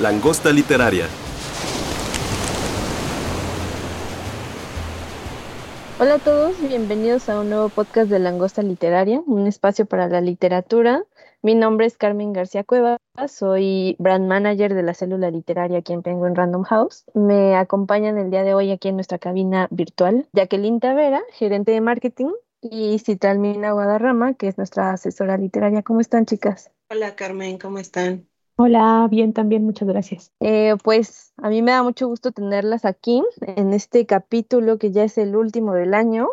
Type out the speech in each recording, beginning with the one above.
Langosta literaria. Hola a todos, bienvenidos a un nuevo podcast de Langosta Literaria, un espacio para la literatura. Mi nombre es Carmen García Cueva, soy brand manager de la célula literaria aquí en Penguin Random House. Me acompañan el día de hoy aquí en nuestra cabina virtual Jacqueline Tavera, gerente de marketing, y Citalmina Guadarrama, que es nuestra asesora literaria. ¿Cómo están, chicas? Hola, Carmen, ¿cómo están? Hola, bien también, muchas gracias. Eh, pues a mí me da mucho gusto tenerlas aquí en este capítulo que ya es el último del año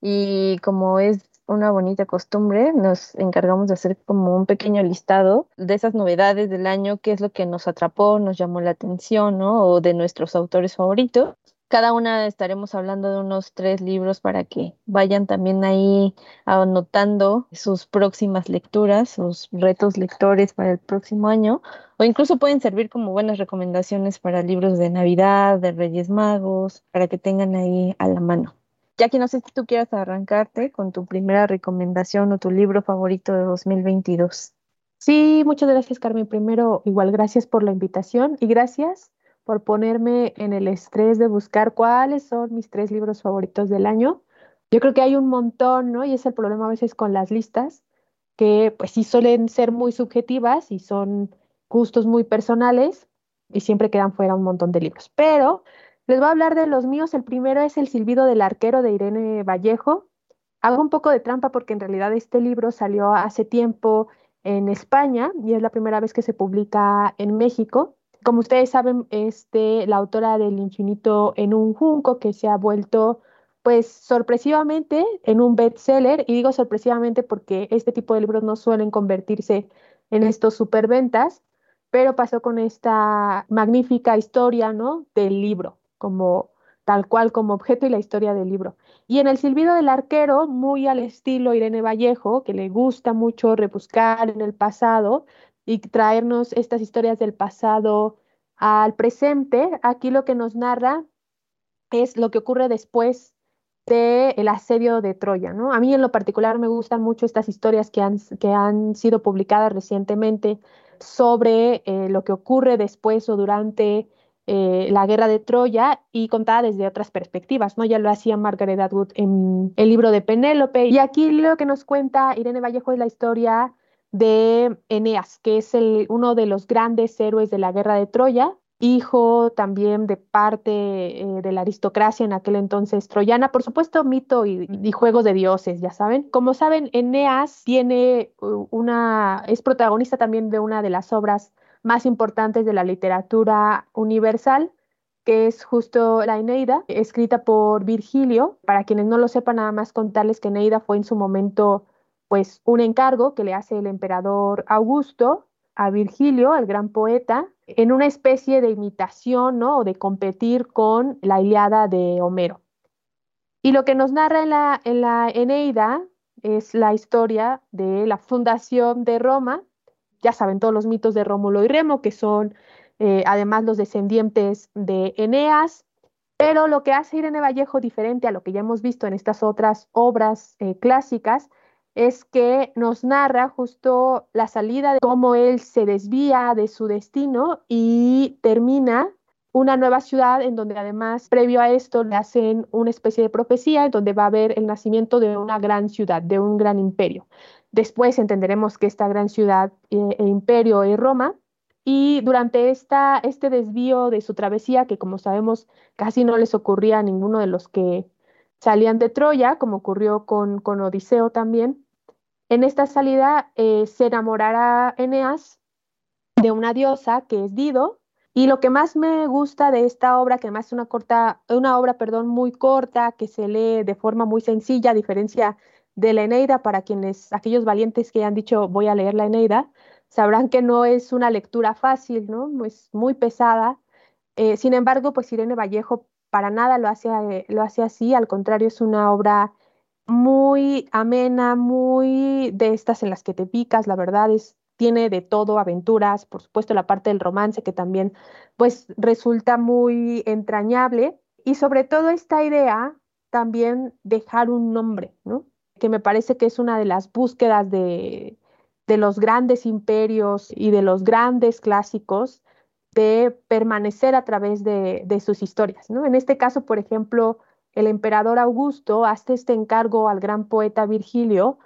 y como es una bonita costumbre, nos encargamos de hacer como un pequeño listado de esas novedades del año, qué es lo que nos atrapó, nos llamó la atención, ¿no? O de nuestros autores favoritos. Cada una estaremos hablando de unos tres libros para que vayan también ahí anotando sus próximas lecturas, sus retos lectores para el próximo año, o incluso pueden servir como buenas recomendaciones para libros de Navidad, de Reyes Magos, para que tengan ahí a la mano. Que no sé si tú quieras arrancarte con tu primera recomendación o tu libro favorito de 2022. Sí, muchas gracias, Carmen. Primero, igual gracias por la invitación y gracias por ponerme en el estrés de buscar cuáles son mis tres libros favoritos del año. Yo creo que hay un montón, ¿no? Y es el problema a veces con las listas, que pues sí suelen ser muy subjetivas y son gustos muy personales y siempre quedan fuera un montón de libros. Pero les voy a hablar de los míos. El primero es El silbido del arquero de Irene Vallejo. Hago un poco de trampa porque en realidad este libro salió hace tiempo en España y es la primera vez que se publica en México como ustedes saben, este, la autora del infinito en un junco que se ha vuelto pues sorpresivamente en un bestseller, y digo sorpresivamente porque este tipo de libros no suelen convertirse en estos superventas, pero pasó con esta magnífica historia, ¿no? Del libro, como tal cual como objeto y la historia del libro. Y en El silbido del arquero, muy al estilo Irene Vallejo, que le gusta mucho rebuscar en el pasado, y traernos estas historias del pasado al presente, aquí lo que nos narra es lo que ocurre después del asedio de Troya, ¿no? A mí en lo particular me gustan mucho estas historias que han, que han sido publicadas recientemente sobre eh, lo que ocurre después o durante eh, la guerra de Troya y contada desde otras perspectivas, ¿no? Ya lo hacía Margaret Atwood en el libro de Penélope y aquí lo que nos cuenta Irene Vallejo es la historia de Eneas, que es el, uno de los grandes héroes de la guerra de Troya, hijo también de parte eh, de la aristocracia en aquel entonces troyana, por supuesto mito y, y, juegos de dioses, ya saben. Como saben, Eneas tiene una, es protagonista también de una de las obras más importantes de la literatura universal, que es justo la Eneida, escrita por Virgilio. Para quienes no lo sepan, nada más contarles que Eneida fue en su momento pues un encargo que le hace el emperador Augusto a Virgilio, el gran poeta, en una especie de imitación, ¿no? O de competir con la Iliada de Homero. Y lo que nos narra en la, en la Eneida es la historia de la fundación de Roma. Ya saben todos los mitos de Rómulo y Remo, que son eh, además los descendientes de Eneas. Pero lo que hace Irene Vallejo diferente a lo que ya hemos visto en estas otras obras eh, clásicas es que nos narra justo la salida de cómo él se desvía de su destino y termina una nueva ciudad en donde además previo a esto le hacen una especie de profecía en donde va a haber el nacimiento de una gran ciudad, de un gran imperio. Después entenderemos que esta gran ciudad eh, e imperio es Roma y durante esta, este desvío de su travesía, que como sabemos casi no les ocurría a ninguno de los que salían de Troya, como ocurrió con, con Odiseo también, en esta salida eh, se enamorará Eneas de una diosa que es Dido. Y lo que más me gusta de esta obra, que además es una, corta, una obra perdón, muy corta, que se lee de forma muy sencilla, a diferencia de la Eneida, para quienes, aquellos valientes que han dicho voy a leer la Eneida, sabrán que no es una lectura fácil, ¿no? Es muy pesada. Eh, sin embargo, pues Irene Vallejo para nada lo hace, eh, lo hace así, al contrario, es una obra muy amena, muy de estas en las que te picas, la verdad es tiene de todo, aventuras, por supuesto la parte del romance que también pues resulta muy entrañable y sobre todo esta idea también dejar un nombre, ¿no? Que me parece que es una de las búsquedas de, de los grandes imperios y de los grandes clásicos de permanecer a través de, de sus historias, ¿no? En este caso, por ejemplo, el emperador Augusto hace este encargo al gran poeta Virgilio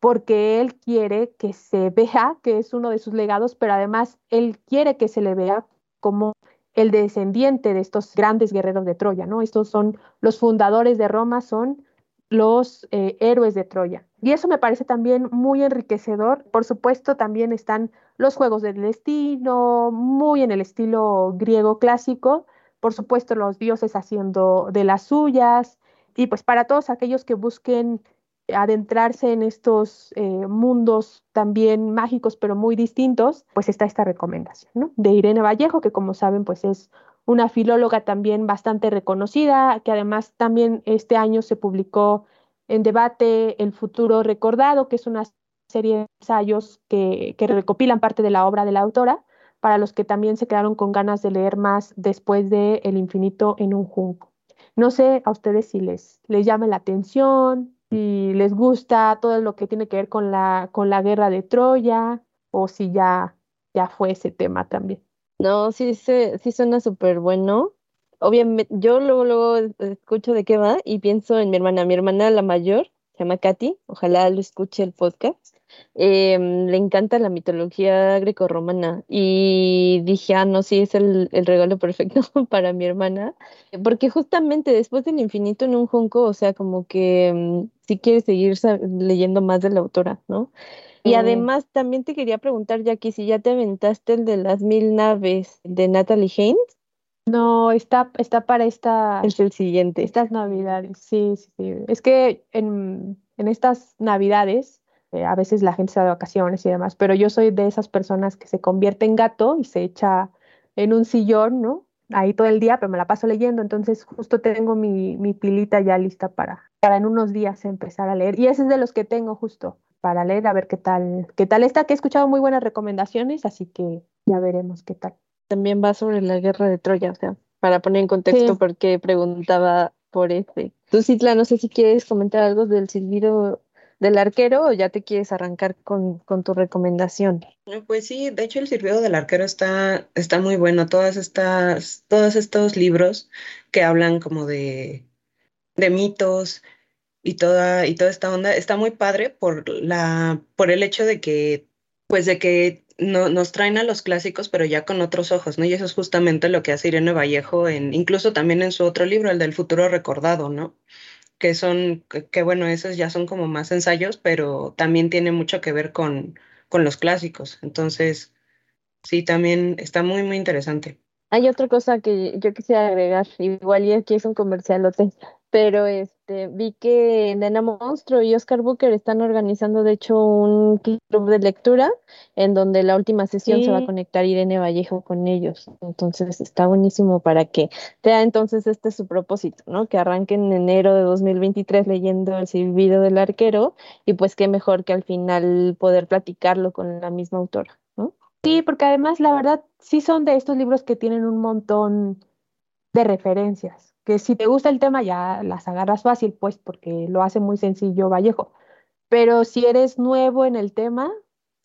porque él quiere que se vea que es uno de sus legados, pero además él quiere que se le vea como el descendiente de estos grandes guerreros de Troya, ¿no? Estos son los fundadores de Roma, son los eh, héroes de Troya. Y eso me parece también muy enriquecedor. Por supuesto, también están los juegos del destino, muy en el estilo griego clásico. Por supuesto, los dioses haciendo de las suyas. Y pues para todos aquellos que busquen adentrarse en estos eh, mundos también mágicos pero muy distintos, pues está esta recomendación. De Irene Vallejo, que como saben, pues es una filóloga también bastante reconocida, que además también este año se publicó en debate El futuro recordado, que es una serie de ensayos que recopilan parte de la obra de la autora, para los que también se quedaron con ganas de leer más después de El infinito en un junco. No sé a ustedes si les, les llama la atención, si les gusta todo lo que tiene que ver con la, con la guerra de Troya o si ya, ya fue ese tema también. No, sí, sí suena súper bueno. Obviamente, yo luego, luego escucho de qué va y pienso en mi hermana. Mi hermana, la mayor, se llama Katy, ojalá lo escuche el podcast. Em, le encanta la mitología grecorromana y dije, ah, no, sí, es el, el, regalo perfecto para mi hermana, porque justamente después del infinito en un junco, o sea, como que um, sí quiere seguir leyendo más de la autora, ¿no? Y además también te quería preguntar, Jackie, si ya te aventaste el de las mil naves de Natalie Haynes. No, está, está para esta... Es el siguiente. Estas navidades, sí, sí, sí. Es que en, en estas navidades eh, a veces la gente se da de vacaciones y demás, pero yo soy de esas personas que se convierte en gato y se echa en un sillón, ¿no? Ahí todo el día, pero me la paso leyendo, entonces justo tengo mi, mi pilita ya lista para, para en unos días empezar a leer. Y ese es de los que tengo justo para leer, a ver qué tal, qué tal está, que he escuchado muy buenas recomendaciones, así que ya veremos qué tal. También va sobre la guerra de Troya, o sea, para poner en contexto porque preguntaba por ese. Tú, Citla, no sé si quieres comentar algo del silbido del arquero o ya te quieres arrancar con, con, tu recomendación? Pues sí, de hecho el silbido del arquero está, está muy bueno. Todas estas, todos estos libros que hablan como de, de mitos y toda, y toda esta onda, está muy padre por la, por el hecho de que, pues de que no, nos traen a los clásicos, pero ya con otros ojos, ¿no? Y eso es justamente lo que hace Irene Vallejo, en, incluso también en su otro libro, el del futuro recordado, ¿no? Que son, que, bueno, esos ya son como más ensayos, pero también tiene mucho que ver con, con los clásicos. Entonces, sí, también está muy, muy interesante. Hay otra cosa que yo quisiera agregar, igual y aquí es un comercialote, pero este vi que Nena Monstruo y Oscar Booker están organizando de hecho un club de lectura en donde la última sesión se va a conectar Irene Vallejo con ellos. Entonces está buenísimo para que sea entonces este su propósito, ¿no? Que arranquen en enero de 2023 leyendo El silbido del arquero y pues qué mejor que al final poder platicarlo con la misma autora, ¿no? Sí, porque además la verdad sí son de estos libros que tienen un montón de referencias que si te gusta el tema ya las agarras fácil, pues porque lo hace muy sencillo Vallejo. Pero si eres nuevo en el tema,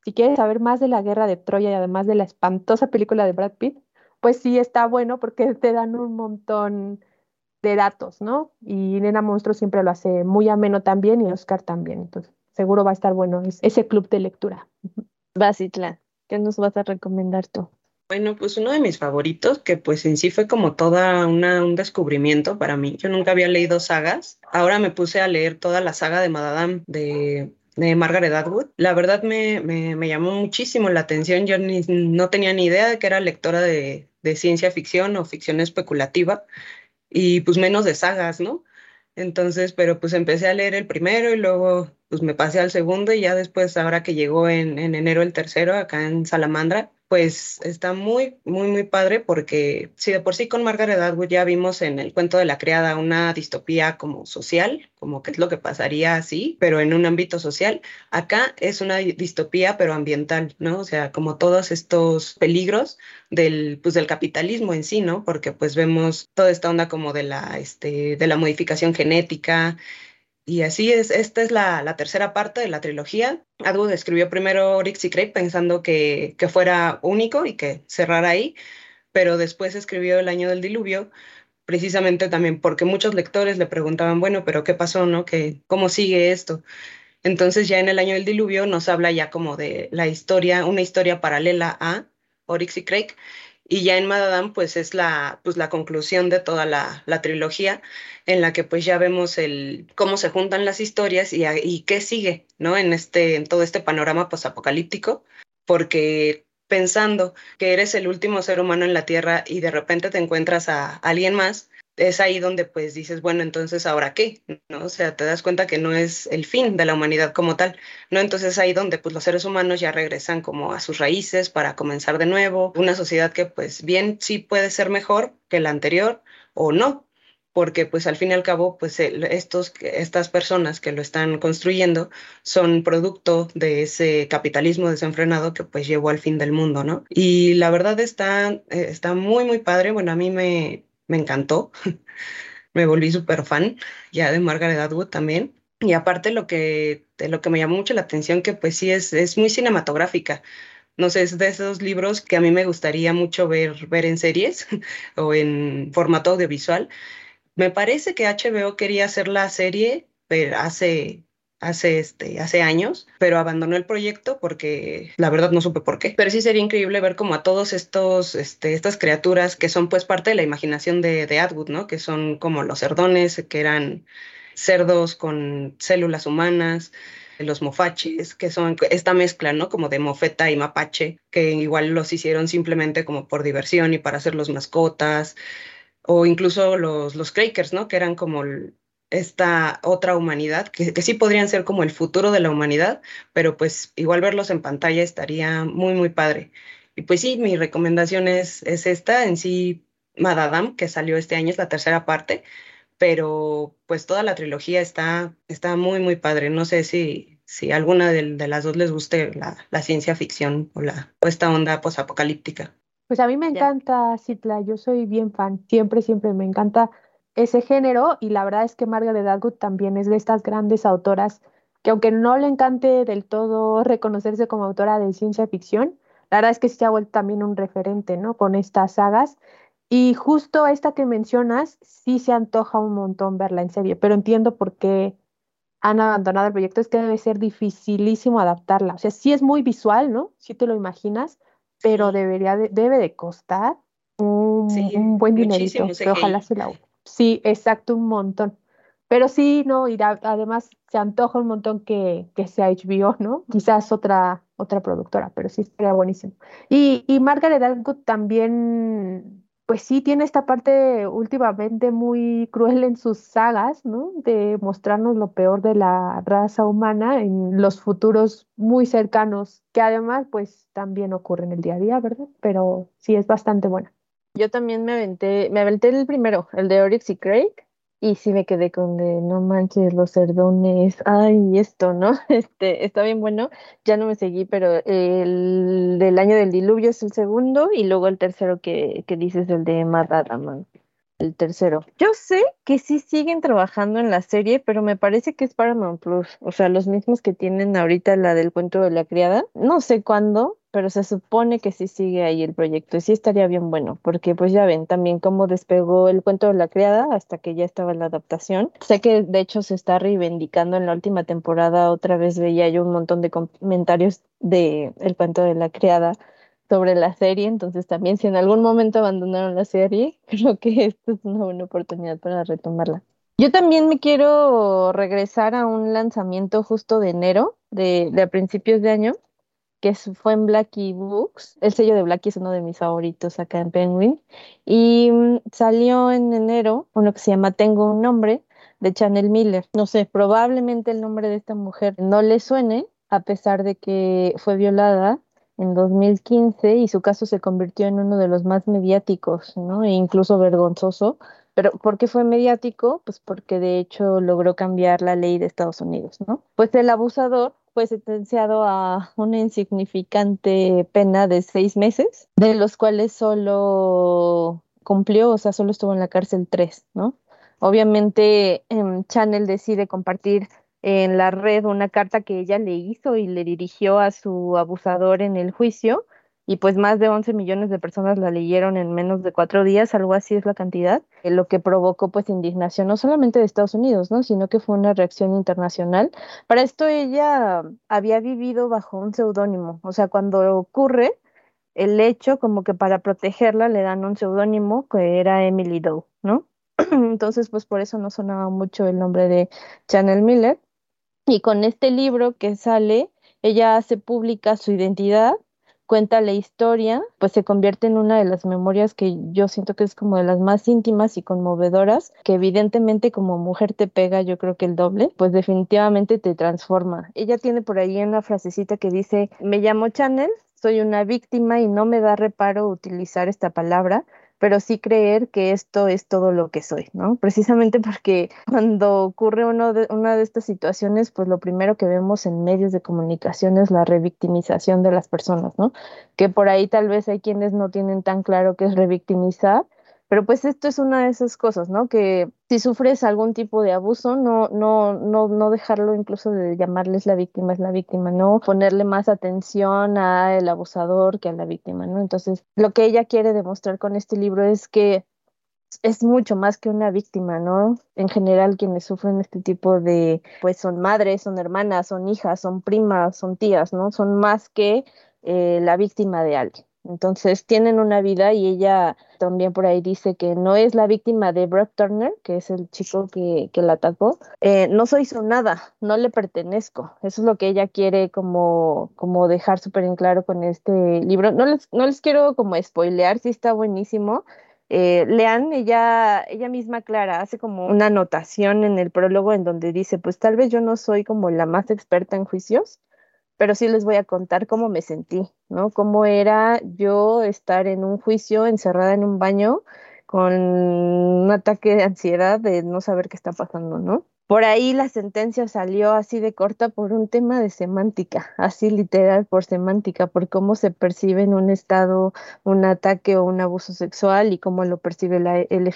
si quieres saber más de la guerra de Troya y además de la espantosa película de Brad Pitt, pues sí está bueno porque te dan un montón de datos, ¿no? Y Nena Monstruo siempre lo hace muy ameno también y Oscar también. Entonces, seguro va a estar bueno ese club de lectura. Basitla, ¿qué nos vas a recomendar tú? Bueno, pues uno de mis favoritos, que pues en sí fue como toda una, un descubrimiento para mí. Yo nunca había leído sagas. Ahora me puse a leer toda la saga de Madame de, de Margaret Atwood. La verdad me, me, me, llamó muchísimo la atención. Yo ni, no tenía ni idea de que era lectora de, de ciencia ficción o ficción especulativa y pues menos de sagas, ¿no? Entonces, pero pues empecé a leer el primero y luego pues me pasé al segundo y ya después, ahora que llegó en, en enero el tercero acá en Salamandra, pues está muy, muy, muy padre porque si de por sí con Margaret Atwood ya vimos en el cuento de la criada una distopía como social, como que es lo que pasaría así, pero en un ámbito social, acá es una distopía pero ambiental, ¿no? O sea, como todos estos peligros del, pues, del capitalismo en sí, ¿no? Porque pues vemos toda esta onda como de la, este, de la modificación genética, y así es, esta es la, tercera parte de la trilogía. Atwood escribió primero y Crate pensando que, que, fuera único y que cerrara ahí, pero después escribió El año del diluvio, precisamente también porque muchos lectores le preguntaban, bueno, pero ¿qué pasó, no? ¿Qué, ¿Cómo sigue esto? Entonces ya en El año del diluvio nos habla ya como de la historia, una historia paralela a Oryx y Crake, y ya en Madadam pues es la, pues, la conclusión de toda la, la, trilogía en la que pues ya vemos el, cómo se juntan las historias y, y qué sigue, ¿no? En, este, en todo este panorama posapocalíptico, porque pensando que eres el último ser humano en la Tierra y de repente te encuentras a alguien más, es ahí donde pues dices, bueno, entonces ahora qué, ¿no? O sea, te das cuenta que no es el fin de la humanidad como tal, ¿no? Entonces ahí donde pues los seres humanos ya regresan como a sus raíces para comenzar de nuevo, una sociedad que pues bien sí puede ser mejor que la anterior o no, porque pues al fin y al cabo pues estos, estas personas que lo están construyendo son producto de ese capitalismo desenfrenado que pues llevó al fin del mundo, ¿no? Y la verdad está, eh, está muy, muy padre, bueno, a mí me, me encantó. me volví súper fan ya de Margaret Atwood también. Y aparte lo que, de lo que me llamó mucho la atención, que pues sí es, es muy cinematográfica. No sé, es de esos libros que a mí me gustaría mucho ver, ver en series o en formato audiovisual. Me parece que HBO quería hacer la serie pero hace hace, este, hace años, pero abandonó el proyecto porque la verdad no supe por qué. Pero sí sería increíble ver como a todos estos, este, estas criaturas que son pues parte de la imaginación de, de Atwood, ¿no? Que son como los cerdones, que eran cerdos con células humanas, los mofaches, que son esta mezcla, ¿no? Como de mofeta y mapache, que igual los hicieron simplemente como por diversión y para hacer los mascotas, o incluso los, los Crakers, ¿no? Que eran como esta otra humanidad, que, que, sí podrían ser como el futuro de la humanidad, pero pues igual verlos en pantalla estaría muy, muy padre. Y pues sí, mi recomendación es, es esta, en sí, Madadam, que salió este año, es la tercera parte, pero pues toda la trilogía está, está muy, muy padre. No sé si, si alguna de, de las dos les guste la, la, ciencia ficción o, la, o esta onda posapocalíptica. Pues a mí me encanta, Citla, yo soy bien fan, siempre, siempre me encanta ese género y la verdad es que Margaret Atwood también es de estas grandes autoras que aunque no le encante del todo reconocerse como autora de ciencia ficción, la verdad es que se ha vuelto también un referente, ¿no? Con estas sagas. Y justo esta que mencionas, sí se antoja un montón verla en serie, pero entiendo por qué han abandonado el proyecto, es que debe ser dificilísimo adaptarla. O sea, sí es muy visual, ¿no? Sí te lo imaginas, pero debería debe de costar un, un buen dinerito, pero ojalá se la Sí, exacto, un montón. Pero sí, ¿no? Y además se antoja un montón que, que sea HBO, ¿no? Quizás otra, otra productora, pero sí sería buenísimo. Y, y Margaret Atwood también, pues sí, tiene esta parte últimamente muy cruel en sus sagas, ¿no? De mostrarnos lo peor de la raza humana en los futuros muy cercanos, que además, pues también ocurre en el día a día, ¿verdad? Pero sí es bastante buena. Yo también me aventé, me aventé el primero, el de Oryx y Craig, y sí me quedé con de no manches, los cerdones, ay, esto, ¿no? Este, está bien bueno, ya no me seguí, pero el del año del diluvio es el segundo, y luego el tercero que, que dices, el de Madadaman el tercero. Yo sé que sí siguen trabajando en la serie, pero me parece que es Paramount Plus, o sea, los mismos que tienen ahorita la del cuento de la criada. No sé cuándo, pero se supone que sí sigue ahí el proyecto y sí estaría bien bueno, porque pues ya ven también cómo despegó el cuento de la criada hasta que ya estaba la adaptación. Sé que de hecho se está reivindicando en la última temporada, otra vez veía yo un montón de comentarios de el cuento de la criada sobre la serie, entonces también si en algún momento abandonaron la serie, creo que esta es una buena oportunidad para retomarla. Yo también me quiero regresar a un lanzamiento justo de enero, de, de a principios de año, que fue en Blackie Books. El sello de Blackie es uno de mis favoritos acá en Penguin. Y mm, salió en enero uno que se llama Tengo un nombre, de Chanel Miller. No sé, probablemente el nombre de esta mujer no le suene, a pesar de que fue violada en 2015 y su caso se convirtió en uno de los más mediáticos, ¿no? E incluso vergonzoso. Pero ¿por qué fue mediático? Pues porque de hecho logró cambiar la ley de Estados Unidos, ¿no? Pues el abusador fue sentenciado a una insignificante pena de seis meses, de los cuales solo cumplió, o sea, solo estuvo en la cárcel tres, ¿no? Obviamente, eh, Channel decide compartir en la red una carta que ella le hizo y le dirigió a su abusador en el juicio y pues más de 11 millones de personas la leyeron en menos de cuatro días, algo así es la cantidad, eh, lo que provocó pues indignación no solamente de Estados Unidos, ¿no? sino que fue una reacción internacional. Para esto ella había vivido bajo un seudónimo, o sea, cuando ocurre el hecho, como que para protegerla le dan un seudónimo que era Emily Doe, ¿no? Entonces, pues por eso no sonaba mucho el nombre de Chanel Miller. Y con este libro que sale, ella hace pública su identidad, cuenta la historia, pues se convierte en una de las memorias que yo siento que es como de las más íntimas y conmovedoras, que evidentemente como mujer te pega, yo creo que el doble, pues definitivamente te transforma. Ella tiene por ahí una frasecita que dice, me llamo Chanel, soy una víctima y no me da reparo utilizar esta palabra, pero sí creer que esto es todo lo que soy, ¿no? Precisamente porque cuando ocurre uno de, una de estas situaciones, pues lo primero que vemos en medios de comunicación es la revictimización de las personas, ¿no? Que por ahí tal vez hay quienes no tienen tan claro qué es revictimizar, pero pues esto es una de esas cosas, ¿no? Que si sufres algún tipo de abuso, no, no, no, no dejarlo incluso de llamarles la víctima es la víctima, no ponerle más atención al abusador que a la víctima, ¿no? Entonces, lo que ella quiere demostrar con este libro es que es mucho más que una víctima, ¿no? En general, quienes sufren este tipo de, pues son madres, son hermanas, son hijas, son primas, son tías, ¿no? Son más que eh, la víctima de alguien. Entonces tienen una vida y ella también por ahí dice que no es la víctima de Brock Turner, que es el chico que, que la atacó. Eh, no soy su nada, no le pertenezco. Eso es lo que ella quiere como, como dejar súper en claro con este libro. No les, no les quiero como spoilear, sí está buenísimo. Eh, lean, ella, ella misma, Clara, hace como una anotación en el prólogo en donde dice, pues tal vez yo no soy como la más experta en juicios, pero sí les voy a contar cómo me sentí, ¿no? Cómo era yo estar en un juicio, encerrada en un baño, con un ataque de ansiedad de no saber qué está pasando, ¿no? Por ahí la sentencia salió así de corta por un tema de semántica, así literal por semántica, por cómo se percibe en un estado un ataque o un abuso sexual y cómo lo percibe la, el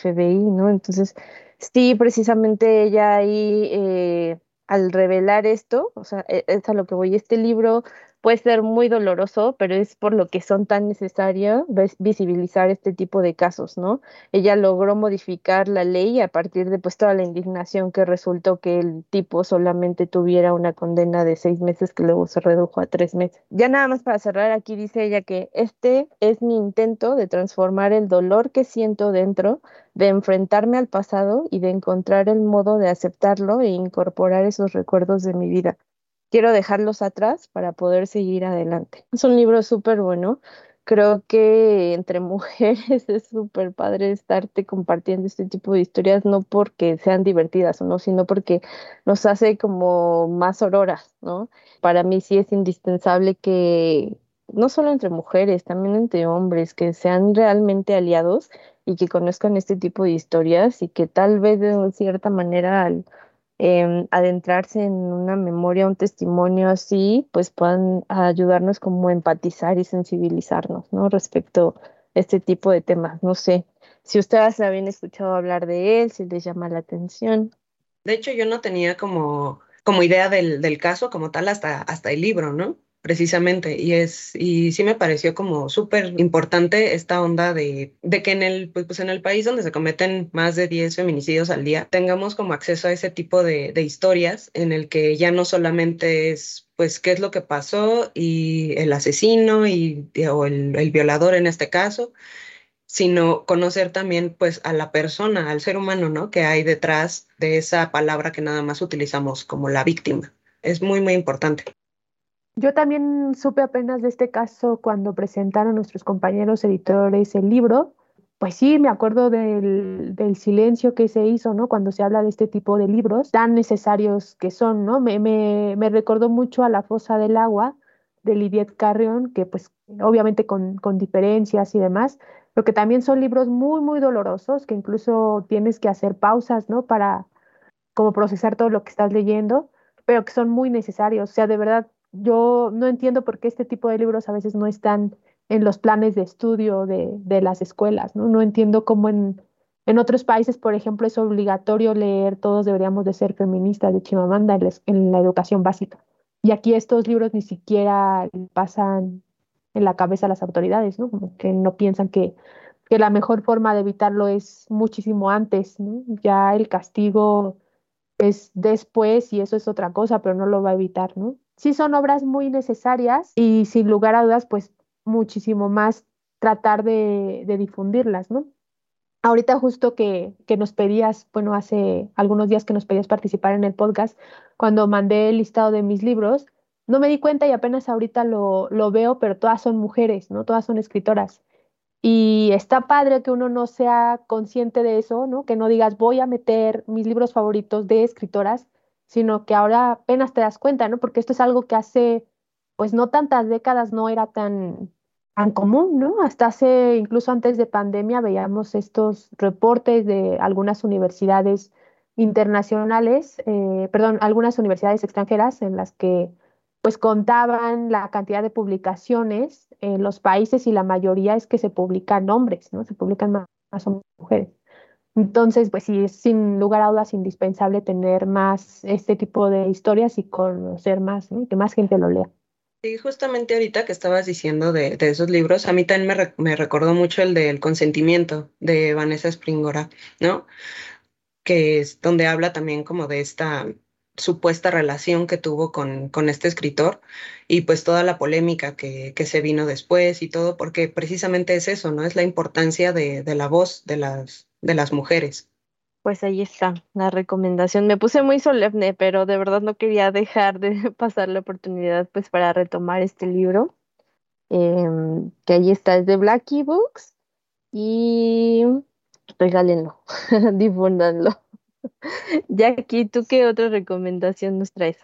¿no? Entonces, sí, precisamente ella ahí eh, al revelar esto, o sea, e, es a lo que voy, este libro puede ser muy doloroso, pero es por lo que son tan necesarios visibilizar este tipo de casos, ¿no? Ella logró modificar la ley a partir de pues toda la indignación que resultó que el tipo solamente tuviera una condena de seis meses que luego se redujo a tres meses. Ya nada más para cerrar, aquí dice ella que este es mi intento de transformar el dolor que siento dentro, de enfrentarme al pasado y de encontrar el modo de aceptarlo e incorporar esos recuerdos de mi vida quiero dejarlos atrás para poder seguir adelante. Es un libro súper bueno. Creo que entre mujeres es súper padre estarte compartiendo este tipo de historias, no porque sean divertidas o no, sino porque nos hace como más auroras, ¿no? Para mí sí es indispensable que no solo entre mujeres, también entre hombres, que sean realmente aliados y que conozcan este tipo de historias y que tal vez de cierta manera al Em, adentrarse en una memoria, un testimonio así, pues puedan ayudarnos como empatizar y sensibilizarnos, ¿no? Respecto a este tipo de temas. No sé si ustedes habían escuchado hablar de él, si les llama la atención. De hecho, yo no tenía como, como idea del, del caso como tal hasta, hasta el libro, ¿no? Precisamente, y es, y sí me pareció como súper importante esta onda de, de que en el, pues, pues, en el país donde se cometen más de 10 feminicidios al día, tengamos como acceso a ese tipo de, de historias en el que ya no solamente es pues qué es lo que pasó y el asesino y, o el, el violador en este caso, sino conocer también pues a la persona, al ser humano, ¿no? Que hay detrás de esa palabra que nada más utilizamos como la víctima. Es muy, muy importante. Yo también supe apenas de este caso cuando presentaron nuestros compañeros editores el libro. pues sí, me acuerdo del, silencio que se hizo, ¿no? Cuando se habla de este tipo de libros tan necesarios que son, ¿no? Me, recordó mucho a La fosa del agua de Lidiet Carrion, que pues obviamente con, con diferencias y demás, pero que también son libros muy, muy dolorosos, que incluso tienes que hacer pausas, ¿no? Para como procesar todo lo que estás leyendo, pero que son muy necesarios. O sea, de verdad, yo no entiendo por qué este tipo de libros a veces no están en los planes de estudio de, de las escuelas, ¿no? No entiendo cómo en, en otros países, por ejemplo, es obligatorio leer, todos deberíamos de ser feministas de Chimamanda en la, educación básica. Y aquí estos libros ni siquiera pasan en la cabeza a las autoridades, ¿no? Como que no piensan que, que la mejor forma de evitarlo es muchísimo antes, ¿no? Ya el castigo es después y eso es otra cosa, pero no lo va a evitar, ¿no? Sí son obras muy necesarias y sin lugar a dudas, pues muchísimo más tratar de, difundirlas, ¿no? Ahorita justo que, que, nos pedías, bueno, hace algunos días que nos pedías participar en el podcast, cuando mandé el listado de mis libros, no me di cuenta y apenas ahorita lo, lo veo, pero todas son mujeres, ¿no? Todas son escritoras. Y está padre que uno no sea consciente de eso, ¿no? Que no digas, voy a meter mis libros favoritos de escritoras, sino que ahora apenas te das cuenta, ¿no? Porque esto es algo que hace, pues no tantas décadas no era tan, tan común, ¿no? Hasta hace, incluso antes de pandemia, veíamos estos reportes de algunas universidades internacionales, eh, perdón, algunas universidades extranjeras en las que pues contaban la cantidad de publicaciones en los países y la mayoría es que se publican hombres, ¿no? Se publican más, más mujeres. Entonces, pues sí, es sin lugar a dudas indispensable tener más este tipo de historias y conocer más, ¿no? que más gente lo lea. Sí, justamente ahorita que estabas diciendo de, esos libros, a mí también me, recordó mucho el del consentimiento de Vanessa Springora, ¿no? Que es donde habla también como de esta supuesta relación que tuvo con, con este escritor y pues toda la polémica que, que, se vino después y todo, porque precisamente es eso, ¿no? Es la importancia de, de la voz de las, de las mujeres pues ahí está la recomendación. Me puse muy solemne, pero de verdad no quería dejar de pasar la oportunidad pues para retomar este libro, em, que ahí está, es de Blackie Books y regálenlo, difúndanlo. Jackie, ¿tú qué otra recomendación nos traes?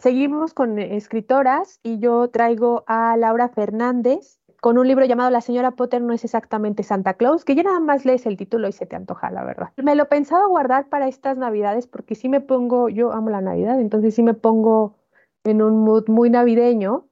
Seguimos con escritoras y yo traigo a Laura Fernández con un libro llamado La señora Potter no es exactamente Santa Claus, que ya nada más lees el título y se te antoja, la verdad. Me lo pensaba guardar para estas navidades porque sí me pongo, yo amo la Navidad, entonces sí me pongo en un mood muy navideño,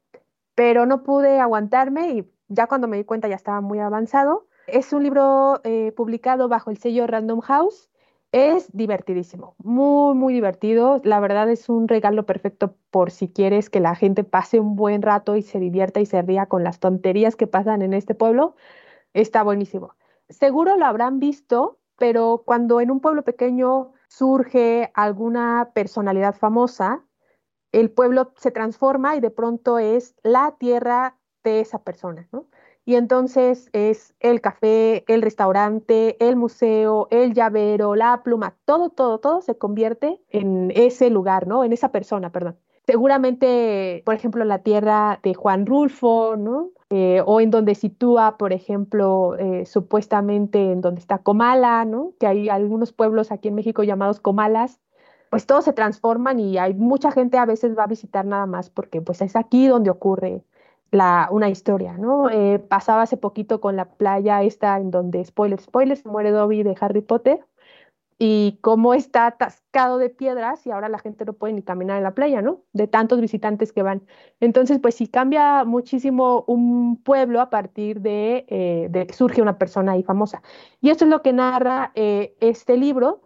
pero no pude aguantarme y ya cuando me di cuenta ya estaba muy avanzado. Es un libro eh, publicado bajo el sello Random House es divertidísimo, muy, muy divertido. La verdad es un regalo perfecto por si quieres que la gente pase un buen rato y se divierta y se ría con las tonterías que pasan en este pueblo. Está buenísimo. Seguro lo habrán visto, pero cuando en un pueblo pequeño surge alguna personalidad famosa, el pueblo se transforma y de pronto es la tierra de esa persona, ¿no? Y entonces es el café, el restaurante, el museo, el llavero, la pluma, todo, todo, todo se convierte en ese lugar, ¿no? En esa persona, perdón. Seguramente, por ejemplo, la tierra de Juan Rulfo, ¿no? Eh, o en donde sitúa, por ejemplo, eh, supuestamente en donde está Comala, ¿no? Que hay algunos pueblos aquí en México llamados Comalas, pues todos se transforman y hay mucha gente a veces va a visitar nada más porque pues es aquí donde ocurre una historia, ¿no? Eh, pasaba hace poquito con la playa esta en donde, spoiler, spoiler, se muere Dobby de Harry Potter y cómo está atascado de piedras y ahora la gente no puede ni caminar en la playa, ¿no? De tantos visitantes que van. Entonces, pues sí cambia muchísimo un pueblo a partir de, eh, que surge una persona ahí famosa. Y esto es lo que narra eh, este libro,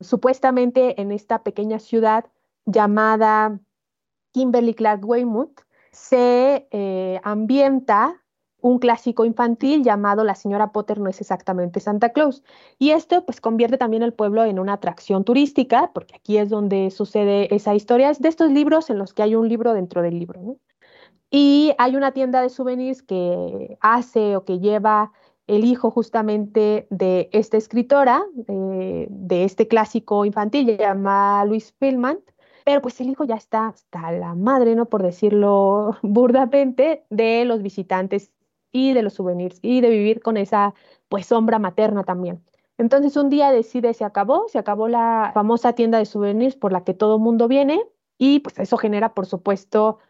supuestamente en esta pequeña ciudad llamada Kimberly Clark Weymouth, se eh, ambienta un clásico infantil llamado La señora Potter no es exactamente Santa Claus. Y esto pues convierte también el pueblo en una atracción turística, porque aquí es donde sucede esa historia. Es de estos libros en los que hay un libro dentro del libro. Y hay una tienda de souvenirs que hace o que lleva el hijo justamente de esta escritora, de, este clásico infantil, llamada Luis Pillman, pero pues el hijo ya está hasta la madre, ¿no? Por decirlo burdamente, de los visitantes y de los souvenirs y de vivir con esa pues sombra materna también. Entonces un día decide, se acabó, se acabó la famosa tienda de souvenirs por la que todo mundo viene y pues eso genera por supuesto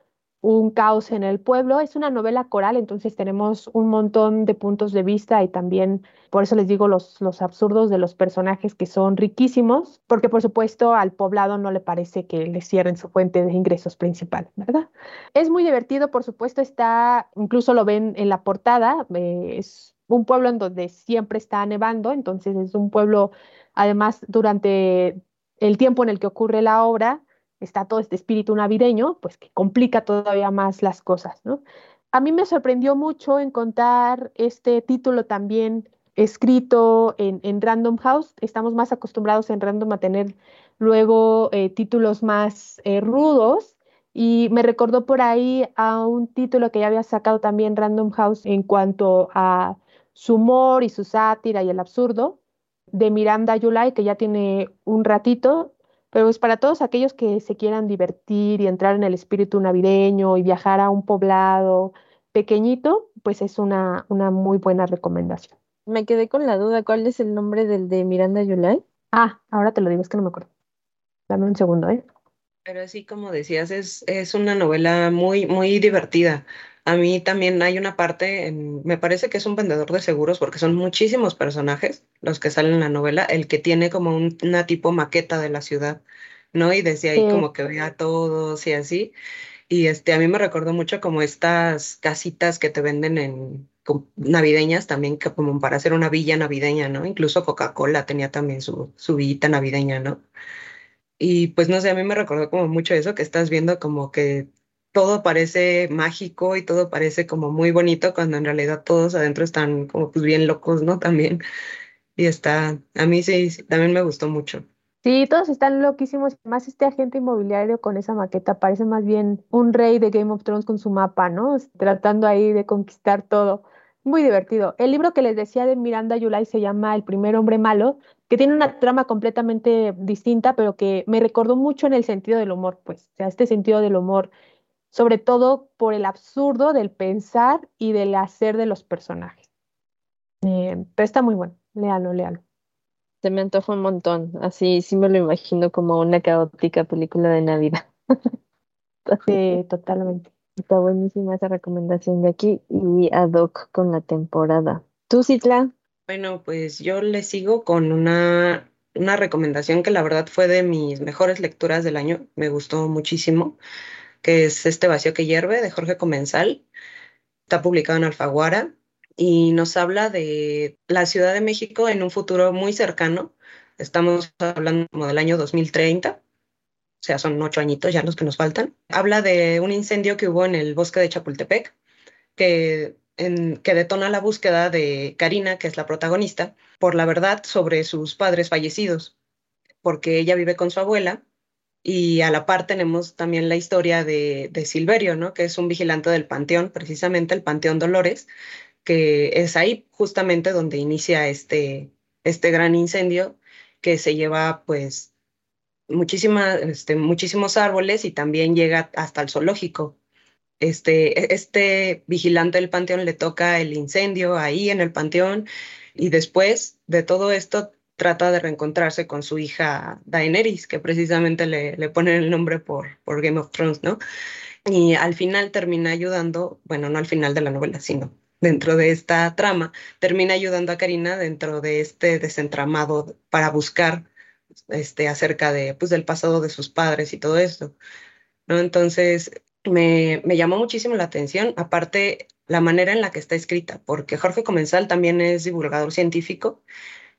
un caos en el pueblo. Es una novela coral, entonces tenemos un montón de puntos de vista y también, por eso les digo, los, los absurdos de los personajes que son riquísimos, porque por supuesto al poblado no le parece que le cierren su fuente de ingresos principal, ¿verdad? Es muy divertido, por supuesto, está, incluso lo ven en la portada, eh, es un pueblo en donde siempre está nevando, entonces es un pueblo, además, durante el tiempo en el que ocurre la obra, está todo este espíritu navideño, pues que complica todavía más las cosas, ¿no? A mí me sorprendió mucho encontrar este título también escrito en, Random House. Estamos más acostumbrados en Random a tener luego eh, títulos más eh, rudos y me recordó por ahí a un título que ya había sacado también Random House en cuanto a su humor y su sátira y el absurdo de Miranda Yulai, que ya tiene un ratito, pero es para todos aquellos que se quieran divertir y entrar en el espíritu navideño y viajar a un poblado pequeñito, pues es una, una muy buena recomendación. Me quedé con la duda, ¿cuál es el nombre del de Miranda Yulai? Ah, ahora te lo digo, es que no me acuerdo. Dame un segundo, ¿eh? Pero así como decías, es, es una novela muy, muy divertida. A mí también hay una parte, me parece que es un vendedor de seguros porque son muchísimos personajes los que salen en la novela, el que tiene como una tipo maqueta de la ciudad, ¿no? Y desde ahí como que ve a todos y así. Y este, a mí me recordó mucho como estas casitas que te venden en navideñas también, que como para hacer una villa navideña, ¿no? Incluso Coca-Cola tenía también su, su villita navideña, ¿no? Y pues no sé, a mí me recordó como mucho eso, que estás viendo como que todo parece mágico y todo parece como muy bonito cuando en realidad todos adentro están como pues bien locos, ¿no? También. Y está, a mí sí, también me gustó mucho. Sí, todos están loquísimos. Más este agente inmobiliario con esa maqueta parece más bien un rey de Game of Thrones con su mapa, ¿no? Tratando ahí de conquistar todo. Muy divertido. El libro que les decía de Miranda Yulai se llama El primer hombre malo, que tiene una trama completamente distinta, pero que me recordó mucho en el sentido del humor, pues, o sea, este sentido del humor sobre todo por el absurdo del pensar y del hacer de los personajes. Eh, pero está muy bueno, léalo, léalo. Se me antoja un montón, así sí me lo imagino como una caótica película de Navidad. sí, totalmente. Está buenísima esa recomendación de aquí y ad hoc con la temporada. ¿Tú, Citla? Bueno, pues yo le sigo con una, una recomendación que la verdad fue de mis mejores lecturas del año, me gustó muchísimo que es Este vacío que hierve, de Jorge Comensal. Está publicado en Alfaguara y nos habla de la Ciudad de México en un futuro muy cercano. Estamos hablando del año 2030, o sea, son ocho añitos ya los que nos faltan. Habla de un incendio que hubo en el bosque de Chapultepec, que, que detona la búsqueda de Karina, que es la protagonista, por la verdad sobre sus padres fallecidos, porque ella vive con su abuela y a la par tenemos también la historia de, Silverio, ¿no? que es un vigilante del Panteón, precisamente el Panteón Dolores, que es ahí justamente donde inicia este, este gran incendio que se lleva pues este, muchísimos árboles y también llega hasta el zoológico. Este, este vigilante del panteón le toca el incendio ahí en el panteón y después de todo esto trata de reencontrarse con su hija Daenerys, que precisamente le, le ponen el nombre por, por Game of Thrones, ¿no? Y al final termina ayudando, bueno, no al final de la novela, sino dentro de esta trama, termina ayudando a Karina dentro de este desentramado para buscar este, acerca de, pues, del pasado de sus padres y todo esto. ¿no? Entonces, me, me, llamó muchísimo la atención, aparte la manera en la que está escrita, porque Jorge Comensal también es divulgador científico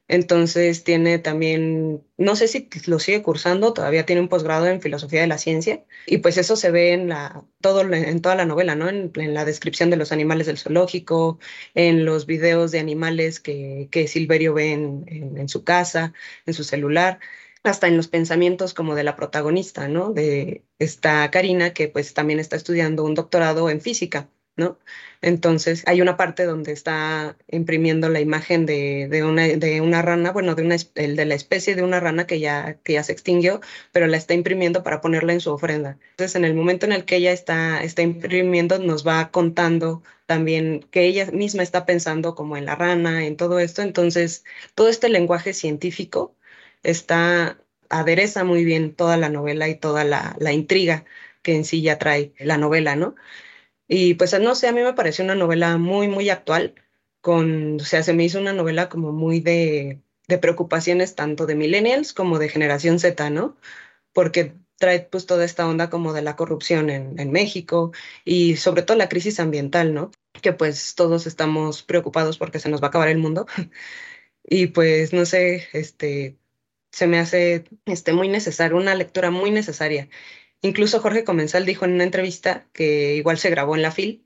entonces tiene también, no sé si lo sigue cursando, todavía tiene un posgrado en filosofía de la ciencia y pues eso se ve en, la, todo, en toda la novela, ¿no? En, la descripción de los animales del zoológico, en los videos de animales que, que Silverio ve en, en, su casa, en su celular hasta en los pensamientos como de la protagonista, ¿no? De esta Karina que pues también está estudiando un doctorado en física. Entonces hay una parte donde está imprimiendo la imagen de, una, rana, bueno, de, la especie de una rana que ya, se extinguió, pero la está imprimiendo para ponerla en su ofrenda. Entonces en el momento en el que ella está, imprimiendo, nos va contando también que ella misma está pensando como en la rana, en todo esto. Entonces todo este lenguaje científico está adereza muy bien toda la novela y toda la intriga que en sí ya trae la novela, ¿no? Y pues no sé, a mí me pareció una novela muy, muy actual, con, o sea, se me hizo una novela como muy de, de preocupaciones tanto de millennials como de generación Z, ¿no? Porque trae pues toda esta onda como de la corrupción en, en, México y sobre todo la crisis ambiental, ¿no? Que pues todos estamos preocupados porque se nos va a acabar el mundo. y pues no sé, este, se me hace este, muy necesario, una lectura muy necesaria. Incluso Jorge Comensal dijo en una entrevista que igual se grabó en la FIL,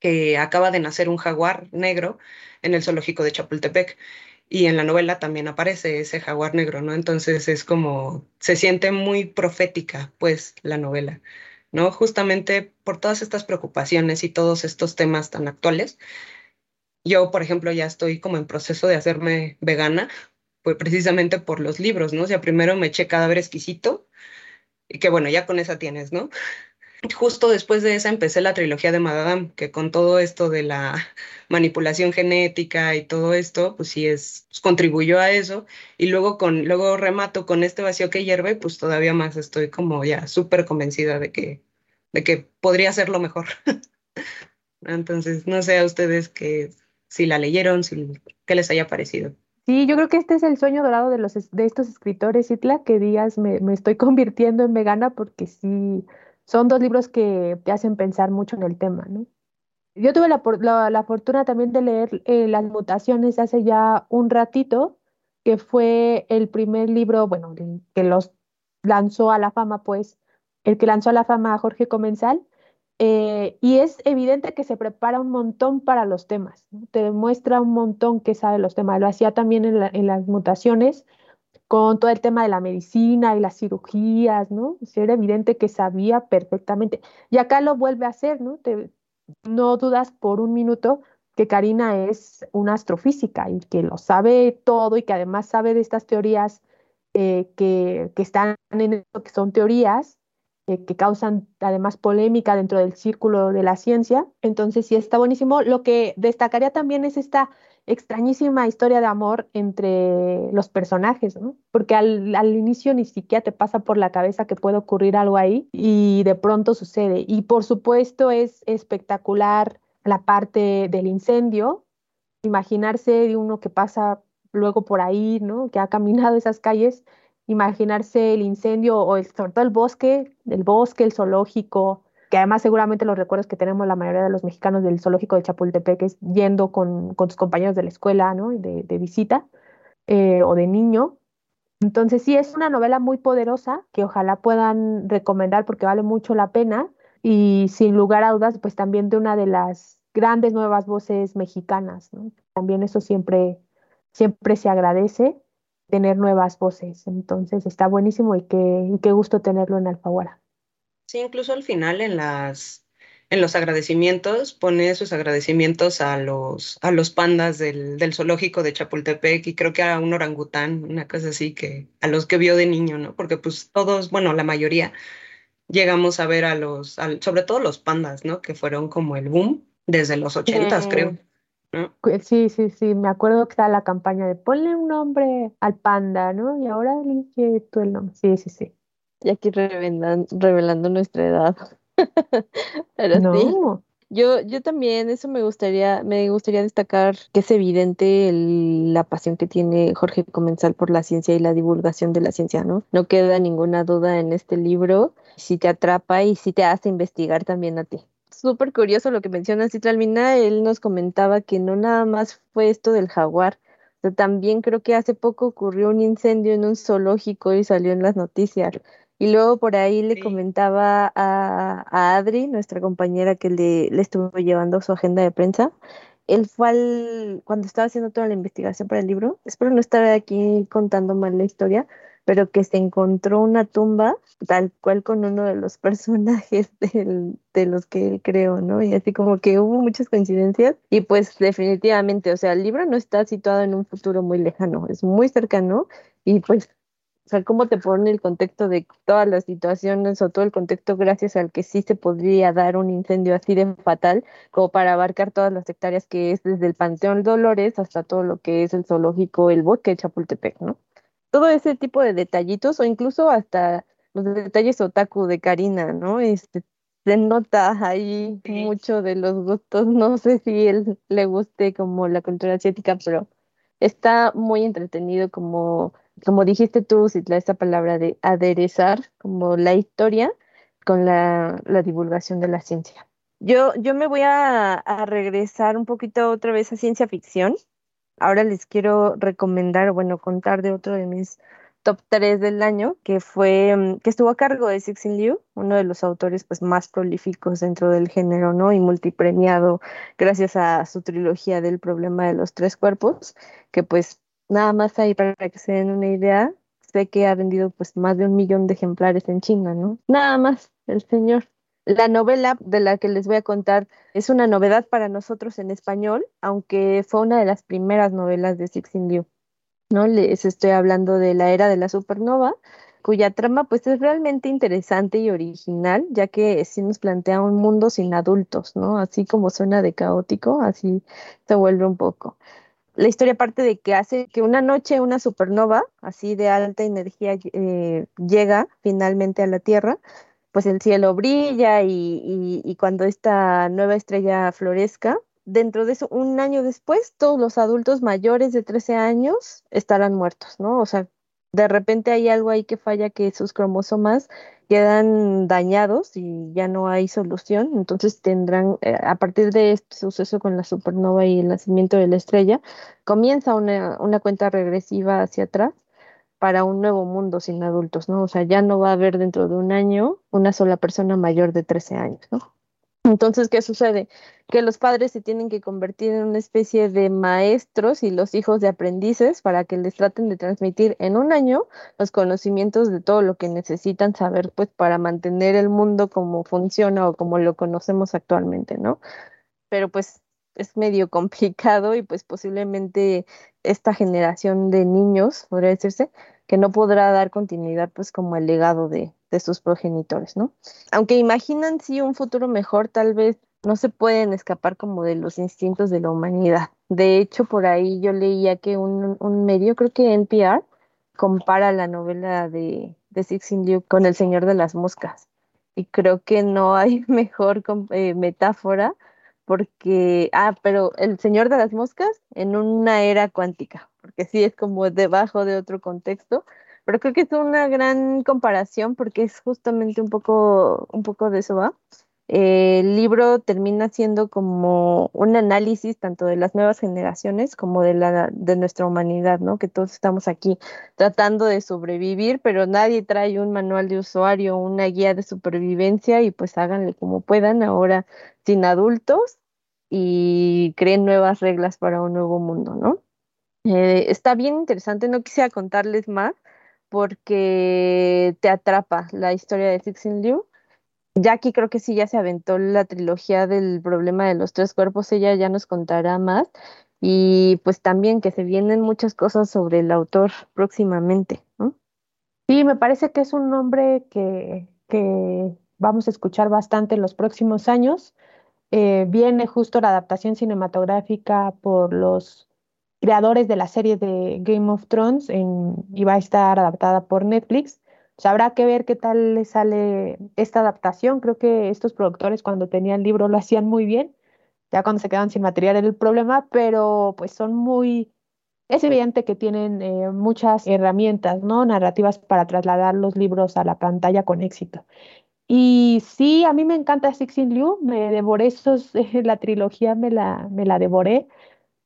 que acaba de nacer un jaguar negro en el zoológico de Chapultepec. Y en la novela también aparece ese jaguar negro, ¿no? Entonces es como, se siente muy profética, pues, la novela, ¿no? Justamente por todas estas preocupaciones y todos estos temas tan actuales. Yo, por ejemplo, ya estoy como en proceso de hacerme vegana, pues precisamente por los libros, ¿no? O sea, primero me eché Cadáver Exquisito, y que bueno, ya con esa tienes, ¿no? Justo después de esa empecé la trilogía de Madame, que con todo esto de la manipulación genética y todo esto, pues sí es, pues contribuyó a eso. Y luego con, luego remato con este vacío que hierve, pues todavía más estoy como ya súper convencida de que, de que podría ser lo mejor. Entonces, no sé a ustedes que si la leyeron, si, qué les haya parecido. Sí, yo creo que este es el sueño dorado de, los, de estos escritores, Itla, que digas me, estoy convirtiendo en vegana porque sí, son dos libros que te hacen pensar mucho en el tema, ¿no? Yo tuve la, la, la fortuna también de leer eh, Las mutaciones hace ya un ratito, que fue el primer libro, bueno, que los lanzó a la fama, pues, el que lanzó a la fama a Jorge Comensal, eh, y es evidente que se prepara un montón para los temas, te demuestra un montón que sabe los temas. Lo hacía también en, las mutaciones con todo el tema de la medicina y las cirugías, ¿no? era evidente que sabía perfectamente. Y acá lo vuelve a hacer, ¿no? no dudas por un minuto que Karina es una astrofísica y que lo sabe todo y que además sabe de estas teorías eh, que, que, están en esto, que son teorías que causan además polémica dentro del círculo de la ciencia. Entonces, sí, está buenísimo. Lo que destacaría también es esta extrañísima historia de amor entre los personajes, ¿no? Porque al, al, inicio ni siquiera te pasa por la cabeza que puede ocurrir algo ahí y de pronto sucede. Y por supuesto es espectacular la parte del incendio, imaginarse de uno que pasa luego por ahí, ¿no? Que ha caminado esas calles imaginarse el incendio o el, sobre todo el bosque, el bosque, el zoológico, que además seguramente los recuerdos que tenemos la mayoría de los mexicanos del zoológico de Chapultepec es yendo con, con tus compañeros de la escuela, ¿no? De, visita eh, o de niño. Entonces sí, es una novela muy poderosa que ojalá puedan recomendar porque vale mucho la pena y sin lugar a dudas, pues también de una de las grandes nuevas voces mexicanas, ¿no? También eso siempre, siempre se agradece tener nuevas voces. Entonces está buenísimo y qué, y qué gusto tenerlo en Alfaguara. Sí, incluso al final en las en los agradecimientos pone sus agradecimientos a los a los pandas del, del zoológico de Chapultepec y creo que a un orangután, una cosa así que a los que vio de niño, ¿no? Porque pues todos, bueno, la mayoría llegamos a ver a los, sobre todo los pandas, ¿no? Que fueron como el boom desde los ochentas, creo. Sí, sí, sí, me acuerdo que está la campaña de ponle un nombre al panda, ¿no? Y ahora elige tú el nombre. Sí, sí, sí. Y aquí revelando, revelando nuestra edad. Pero sí. Yo, yo también, eso me gustaría, me gustaría destacar que es evidente la pasión que tiene Jorge Comensal por la ciencia y la divulgación de la ciencia, ¿no? No queda ninguna duda en este libro, si te atrapa y si te hace investigar también a ti súper curioso lo que menciona Citralmina. Él nos comentaba que no nada más fue esto del jaguar. también creo que hace poco ocurrió un incendio en un zoológico y salió en las noticias. Y luego por ahí le comentaba a, Adri, nuestra compañera que le, le, estuvo llevando su agenda de prensa. Él fue al, cuando estaba haciendo toda la investigación para el libro, espero no estar aquí contando mal la historia, pero que se encontró una tumba tal cual con uno de los personajes de los que él creó, ¿no? Y así como que hubo muchas coincidencias y pues definitivamente, o sea, el libro no está situado en un futuro muy lejano, es muy cercano y pues o sea, cómo te pone el contexto de todas las situaciones o todo el contexto gracias al que sí se podría dar un incendio así de fatal, como para abarcar todas las hectáreas que es desde el Panteón Dolores hasta todo lo que es el zoológico, el bosque de Chapultepec, ¿no? Todo ese tipo de detallitos o incluso hasta los detalles otaku de Karina, ¿no? Este, se nota ahí mucho de los gustos, no sé si él le guste como la cultura asiática, pero está muy entretenido como, como dijiste tú, esta palabra de aderezar como la historia con la, divulgación de la ciencia. Yo, yo me voy a, a, regresar un poquito otra vez a ciencia ficción. Ahora les quiero recomendar, bueno, contar de otro de mis top 3 del año, que fue, mm, que estuvo a cargo de Cixin Liu, uno de los autores pues más prolíficos dentro del género, ¿no? Y multipremiado gracias a su trilogía del problema de los tres cuerpos, que pues nada más ahí para que se den una idea, sé que ha vendido pues más de un millón de ejemplares en China, ¿no? Nada más, el señor. La novela de la que les voy a contar es una novedad para nosotros en español, aunque fue una de las primeras novelas de Cixin Liu. ¿no? Les estoy hablando de la era de la supernova, cuya trama pues es realmente interesante y original, ya que sí nos plantea un mundo sin adultos, ¿no? Así como suena de caótico, así se vuelve un poco. La historia parte de que hace que una noche una supernova, así de alta energía, eh, llega finalmente a la Tierra, pues el cielo brilla y, y cuando esta nueva estrella florezca, dentro de eso, un año después, todos los adultos mayores de 13 años estarán muertos, ¿no? O sea, de repente hay algo ahí que falla que sus cromosomas quedan dañados y ya no hay solución, entonces tendrán, eh, a partir de este suceso con la supernova y el nacimiento de la estrella, comienza una, una cuenta regresiva hacia atrás para un nuevo mundo sin adultos, ¿no? O sea, ya no va a haber dentro de un año una sola persona mayor de 13 años, ¿no? Entonces, ¿qué sucede? Que los padres se tienen que convertir en una especie de maestros y los hijos de aprendices para que les traten de transmitir en un año los conocimientos de todo lo que necesitan saber, pues, para mantener el mundo como funciona o como lo conocemos actualmente, ¿no? Pero pues es medio complicado y pues posiblemente esta generación de niños, podría decirse, que no podrá dar continuidad pues como el legado de, de sus progenitores, ¿no? Aunque imaginan sí un futuro mejor, tal vez no se pueden escapar como de los instintos de la humanidad. De hecho, por ahí yo leía que un, medio, creo que NPR, compara la novela de, de Cixin Liu con El Señor de las Moscas. Y creo que no hay mejor eh, metáfora porque, ah, pero El Señor de las Moscas en una era cuántica, porque sí es como debajo de otro contexto, pero creo que es una gran comparación porque es justamente un poco, un poco de eso, ¿va? el libro termina siendo como un análisis tanto de las nuevas generaciones como de, la, de nuestra humanidad, ¿no? Que todos estamos aquí tratando de sobrevivir, pero nadie trae un manual de usuario, una guía de supervivencia y pues háganle como puedan ahora sin adultos y creen nuevas reglas para un nuevo mundo, ¿no? Eh, está bien interesante, no quisiera contarles más, porque te atrapa la historia de Cixin Liu. Jackie creo que sí ya se aventó la trilogía del problema de los tres cuerpos, ella ya nos contará más. Y pues también que se vienen muchas cosas sobre el autor próximamente. Sí, me parece que es un nombre que, vamos a escuchar bastante en los próximos años. Eh, viene justo la adaptación cinematográfica por los creadores de la serie de Game of Thrones y va a estar adaptada por Netflix. habrá que ver qué tal le sale esta adaptación. Creo que estos productores cuando tenían el libro lo hacían muy bien, ya cuando se quedan sin material era el problema, pero pues son muy... Es evidente que tienen eh, muchas herramientas, ¿no? Narrativas para trasladar los libros a la pantalla con éxito. Y sí, a mí me encanta Sixin Liu, me devoré esos, la trilogía me la, me la devoré.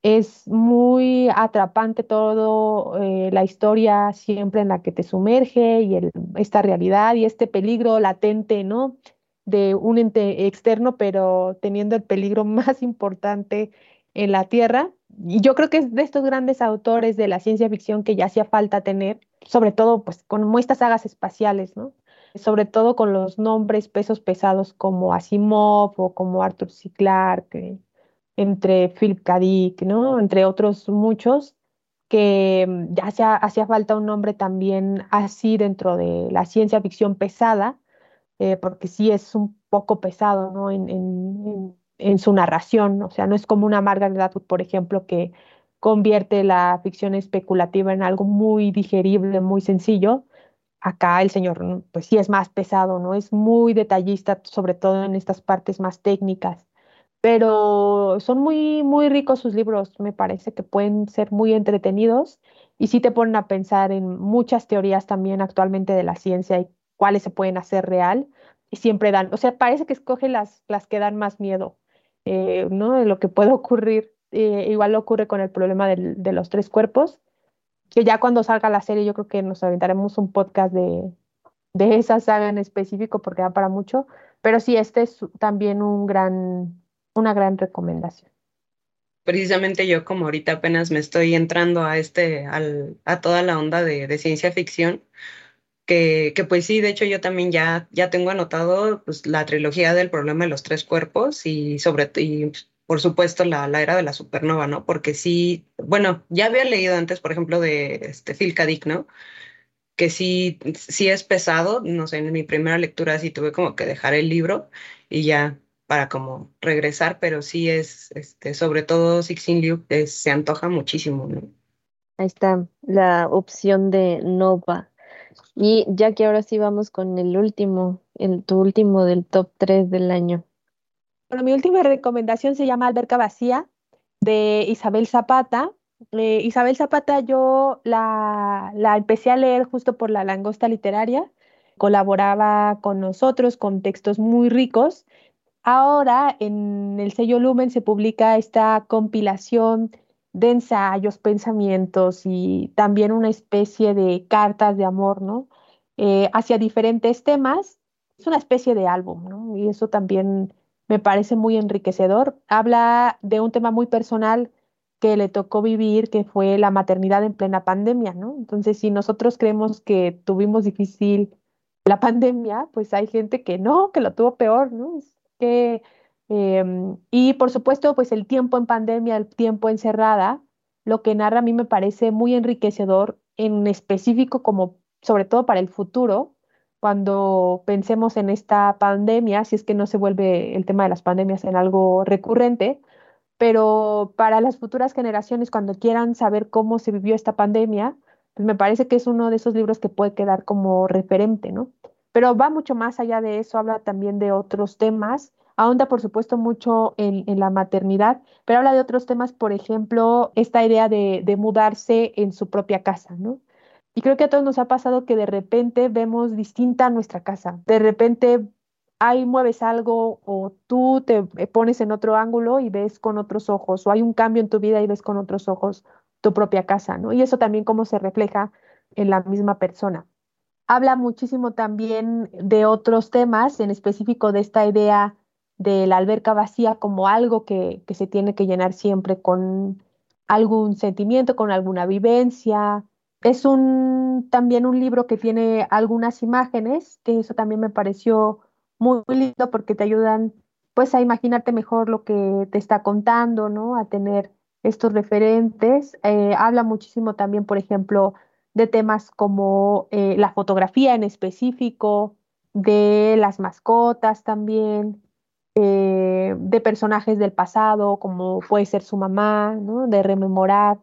Es muy atrapante todo, eh, la historia siempre en la que te sumerge y esta realidad y este peligro latente, ¿no? De un ente externo, pero teniendo el peligro más importante en la Tierra. Y yo creo que es de estos grandes autores de la ciencia ficción que ya hacía falta tener sobre todo pues con estas sagas espaciales, ¿no? Sobre todo con los nombres pesos pesados como Asimov o como Arthur C. Clarke, entre Philip K. Dick, ¿no? Entre otros muchos, que mm, ya hacía, falta un nombre también así dentro de la ciencia ficción pesada, eh, porque sí es un poco pesado, ¿no? En, en, su narración, o sea, no es como una Margaret Atwood, por ejemplo, que convierte la ficción especulativa en algo muy digerible, muy sencillo. Acá el señor, pues sí es más pesado, ¿no? Es muy detallista, sobre todo en estas partes más técnicas pero son muy, muy ricos sus libros, me parece que pueden ser muy entretenidos y sí te ponen a pensar en muchas teorías también actualmente de la ciencia y cuáles se pueden hacer real y siempre dan, o sea, parece que escoge las, las que dan más miedo, eh, ¿no? De lo que puede ocurrir. Eh, igual ocurre con el problema del, de los tres cuerpos, que ya cuando salga la serie yo creo que nos aventaremos un podcast de, de esa saga en específico porque da para mucho, pero sí, este es también un gran una gran recomendación. Precisamente yo como ahorita apenas me estoy entrando a este, a toda la onda de, ciencia ficción, que, que, pues sí, de hecho yo también ya, ya tengo anotado pues, la trilogía del problema de los tres cuerpos y sobre y, por supuesto la, la, era de la supernova, ¿no? Porque sí, bueno, ya había leído antes, por ejemplo, de este, Phil K. ¿no? Que sí, sí es pesado, no sé, en mi primera lectura sí tuve como que dejar el libro y ya para como regresar, pero sí es, este, sobre todo Sixin Liu, se antoja muchísimo, ¿no? Ahí está la opción de Nova. Y ya que ahora sí vamos con el último, el, tu último del top 3 del año. Bueno, mi última recomendación se llama Alberca Vacía, de Isabel Zapata. Eh, Isabel Zapata yo la, la empecé a leer justo por la langosta literaria. Colaboraba con nosotros con textos muy ricos Ahora en el sello Lumen se publica esta compilación de ensayos, pensamientos y también una especie de cartas de amor, ¿no? Eh, hacia diferentes temas. Es una especie de álbum, ¿no? Y eso también me parece muy enriquecedor. Habla de un tema muy personal que le tocó vivir, que fue la maternidad en plena pandemia, ¿no? Entonces, si nosotros creemos que tuvimos difícil la pandemia, pues hay gente que no, que lo tuvo peor, ¿no? Em, y por supuesto, pues el tiempo en pandemia, el tiempo encerrada, lo que narra a mí me parece muy enriquecedor, en específico como sobre todo para el futuro, cuando pensemos en esta pandemia, si es que no se vuelve el tema de las pandemias en algo recurrente, pero para las futuras generaciones, cuando quieran saber cómo se vivió esta pandemia, pues me parece que es uno de esos libros que puede quedar como referente, ¿no? Pero va mucho más allá de eso, habla también de otros temas, ahonda por supuesto mucho en, la maternidad, pero habla de otros temas, por ejemplo, esta idea de, mudarse en su propia casa, ¿no? Y creo que a todos nos ha pasado que de repente vemos distinta nuestra casa, de repente ahí mueves algo o tú te pones en otro ángulo y ves con otros ojos, o hay un cambio en tu vida y ves con otros ojos tu propia casa, ¿no? Y eso también cómo se refleja en la misma persona habla muchísimo también de otros temas, en específico de esta idea de la alberca vacía como algo que, se tiene que llenar siempre con algún sentimiento, con alguna vivencia. Es un, también un libro que tiene algunas imágenes, que eso también me pareció muy, lindo porque te ayudan pues a imaginarte mejor lo que te está contando, ¿no? A tener estos referentes. Eh, habla muchísimo también, por ejemplo, de temas como eh, la fotografía en específico, de las mascotas también, eh, de personajes del pasado, como puede ser su mamá, de rememorar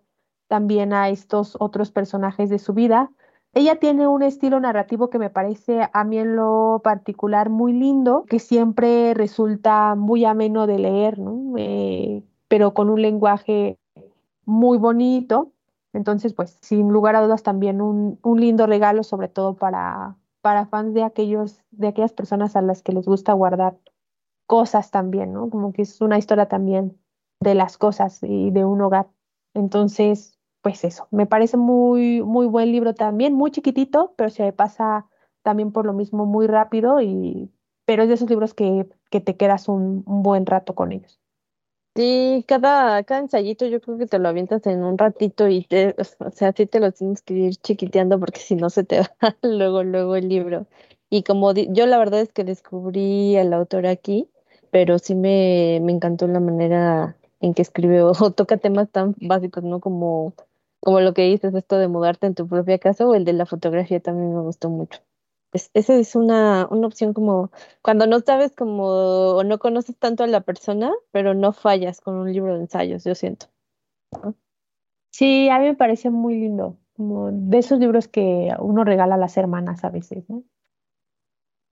también a estos otros personajes de su vida. Ella tiene un estilo narrativo que me parece a mí en lo particular muy lindo, que siempre resulta muy ameno de leer, ¿no? Eh, pero con un lenguaje muy bonito entonces, pues sin lugar a dudas también un, lindo regalo, sobre todo para, para fans de, aquellos, de aquellas personas a las que les gusta guardar cosas también, ¿no? Como que es una historia también de las cosas y de un hogar. Entonces, pues eso, me parece muy, muy buen libro también, muy chiquitito, pero se pasa también por lo mismo muy rápido, y, pero es de esos libros que, que te quedas un, un buen rato con ellos. Sí, cada, cada ensayito yo creo que te lo avientas en un ratito y te, o sea, sí te lo tienes que ir chiquiteando porque si no se te va luego, luego el libro. Y como yo la verdad es que descubrí al autor aquí, pero sí me, me encantó la manera en que escribe o toca temas tan básicos, ¿no? Como, como lo que dices, esto de mudarte en tu propia casa o el de la fotografía también me gustó mucho esa es una, una opción como cuando no sabes como o no conoces tanto a la persona, pero no fallas con un libro de ensayos, yo siento. Sí, a mí me parece muy lindo, como de esos libros que uno regala a las hermanas a veces, ¿no?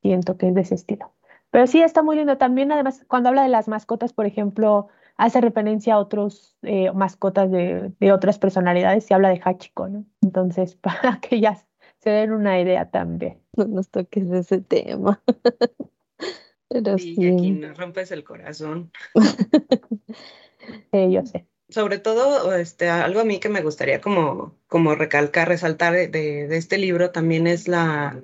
Siento que es de ese estilo. Pero sí, está muy lindo. También, además, cuando habla de las mascotas, por ejemplo, hace referencia a otros eh, mascotas de, de, otras personalidades y habla de Hachiko, ¿no? Entonces, para que se den una idea también. No nos toques ese tema. Pero sí, y aquí nos rompes el corazón. yo sé. Sobre todo, este, algo a mí que me gustaría como, como recalcar, resaltar de, de este libro también es la,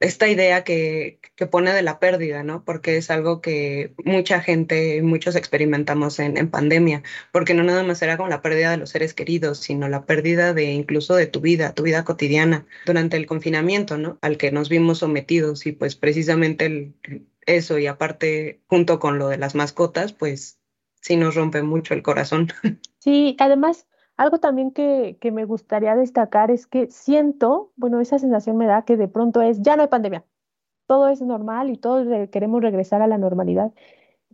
esta idea que, que, pone de la pérdida, ¿no? Porque es algo que mucha gente, muchos experimentamos en, en, pandemia, porque no nada más era con la pérdida de los seres queridos, sino la pérdida de incluso de tu vida, tu vida cotidiana, durante el confinamiento, ¿no? Al que nos vimos sometidos y pues precisamente eso y aparte junto con lo de las mascotas, pues sí nos rompe mucho el corazón. Sí, además algo también que, que, me gustaría destacar es que siento, bueno, esa sensación me da que de pronto es, ya no hay pandemia, todo es normal y todos queremos regresar a la normalidad.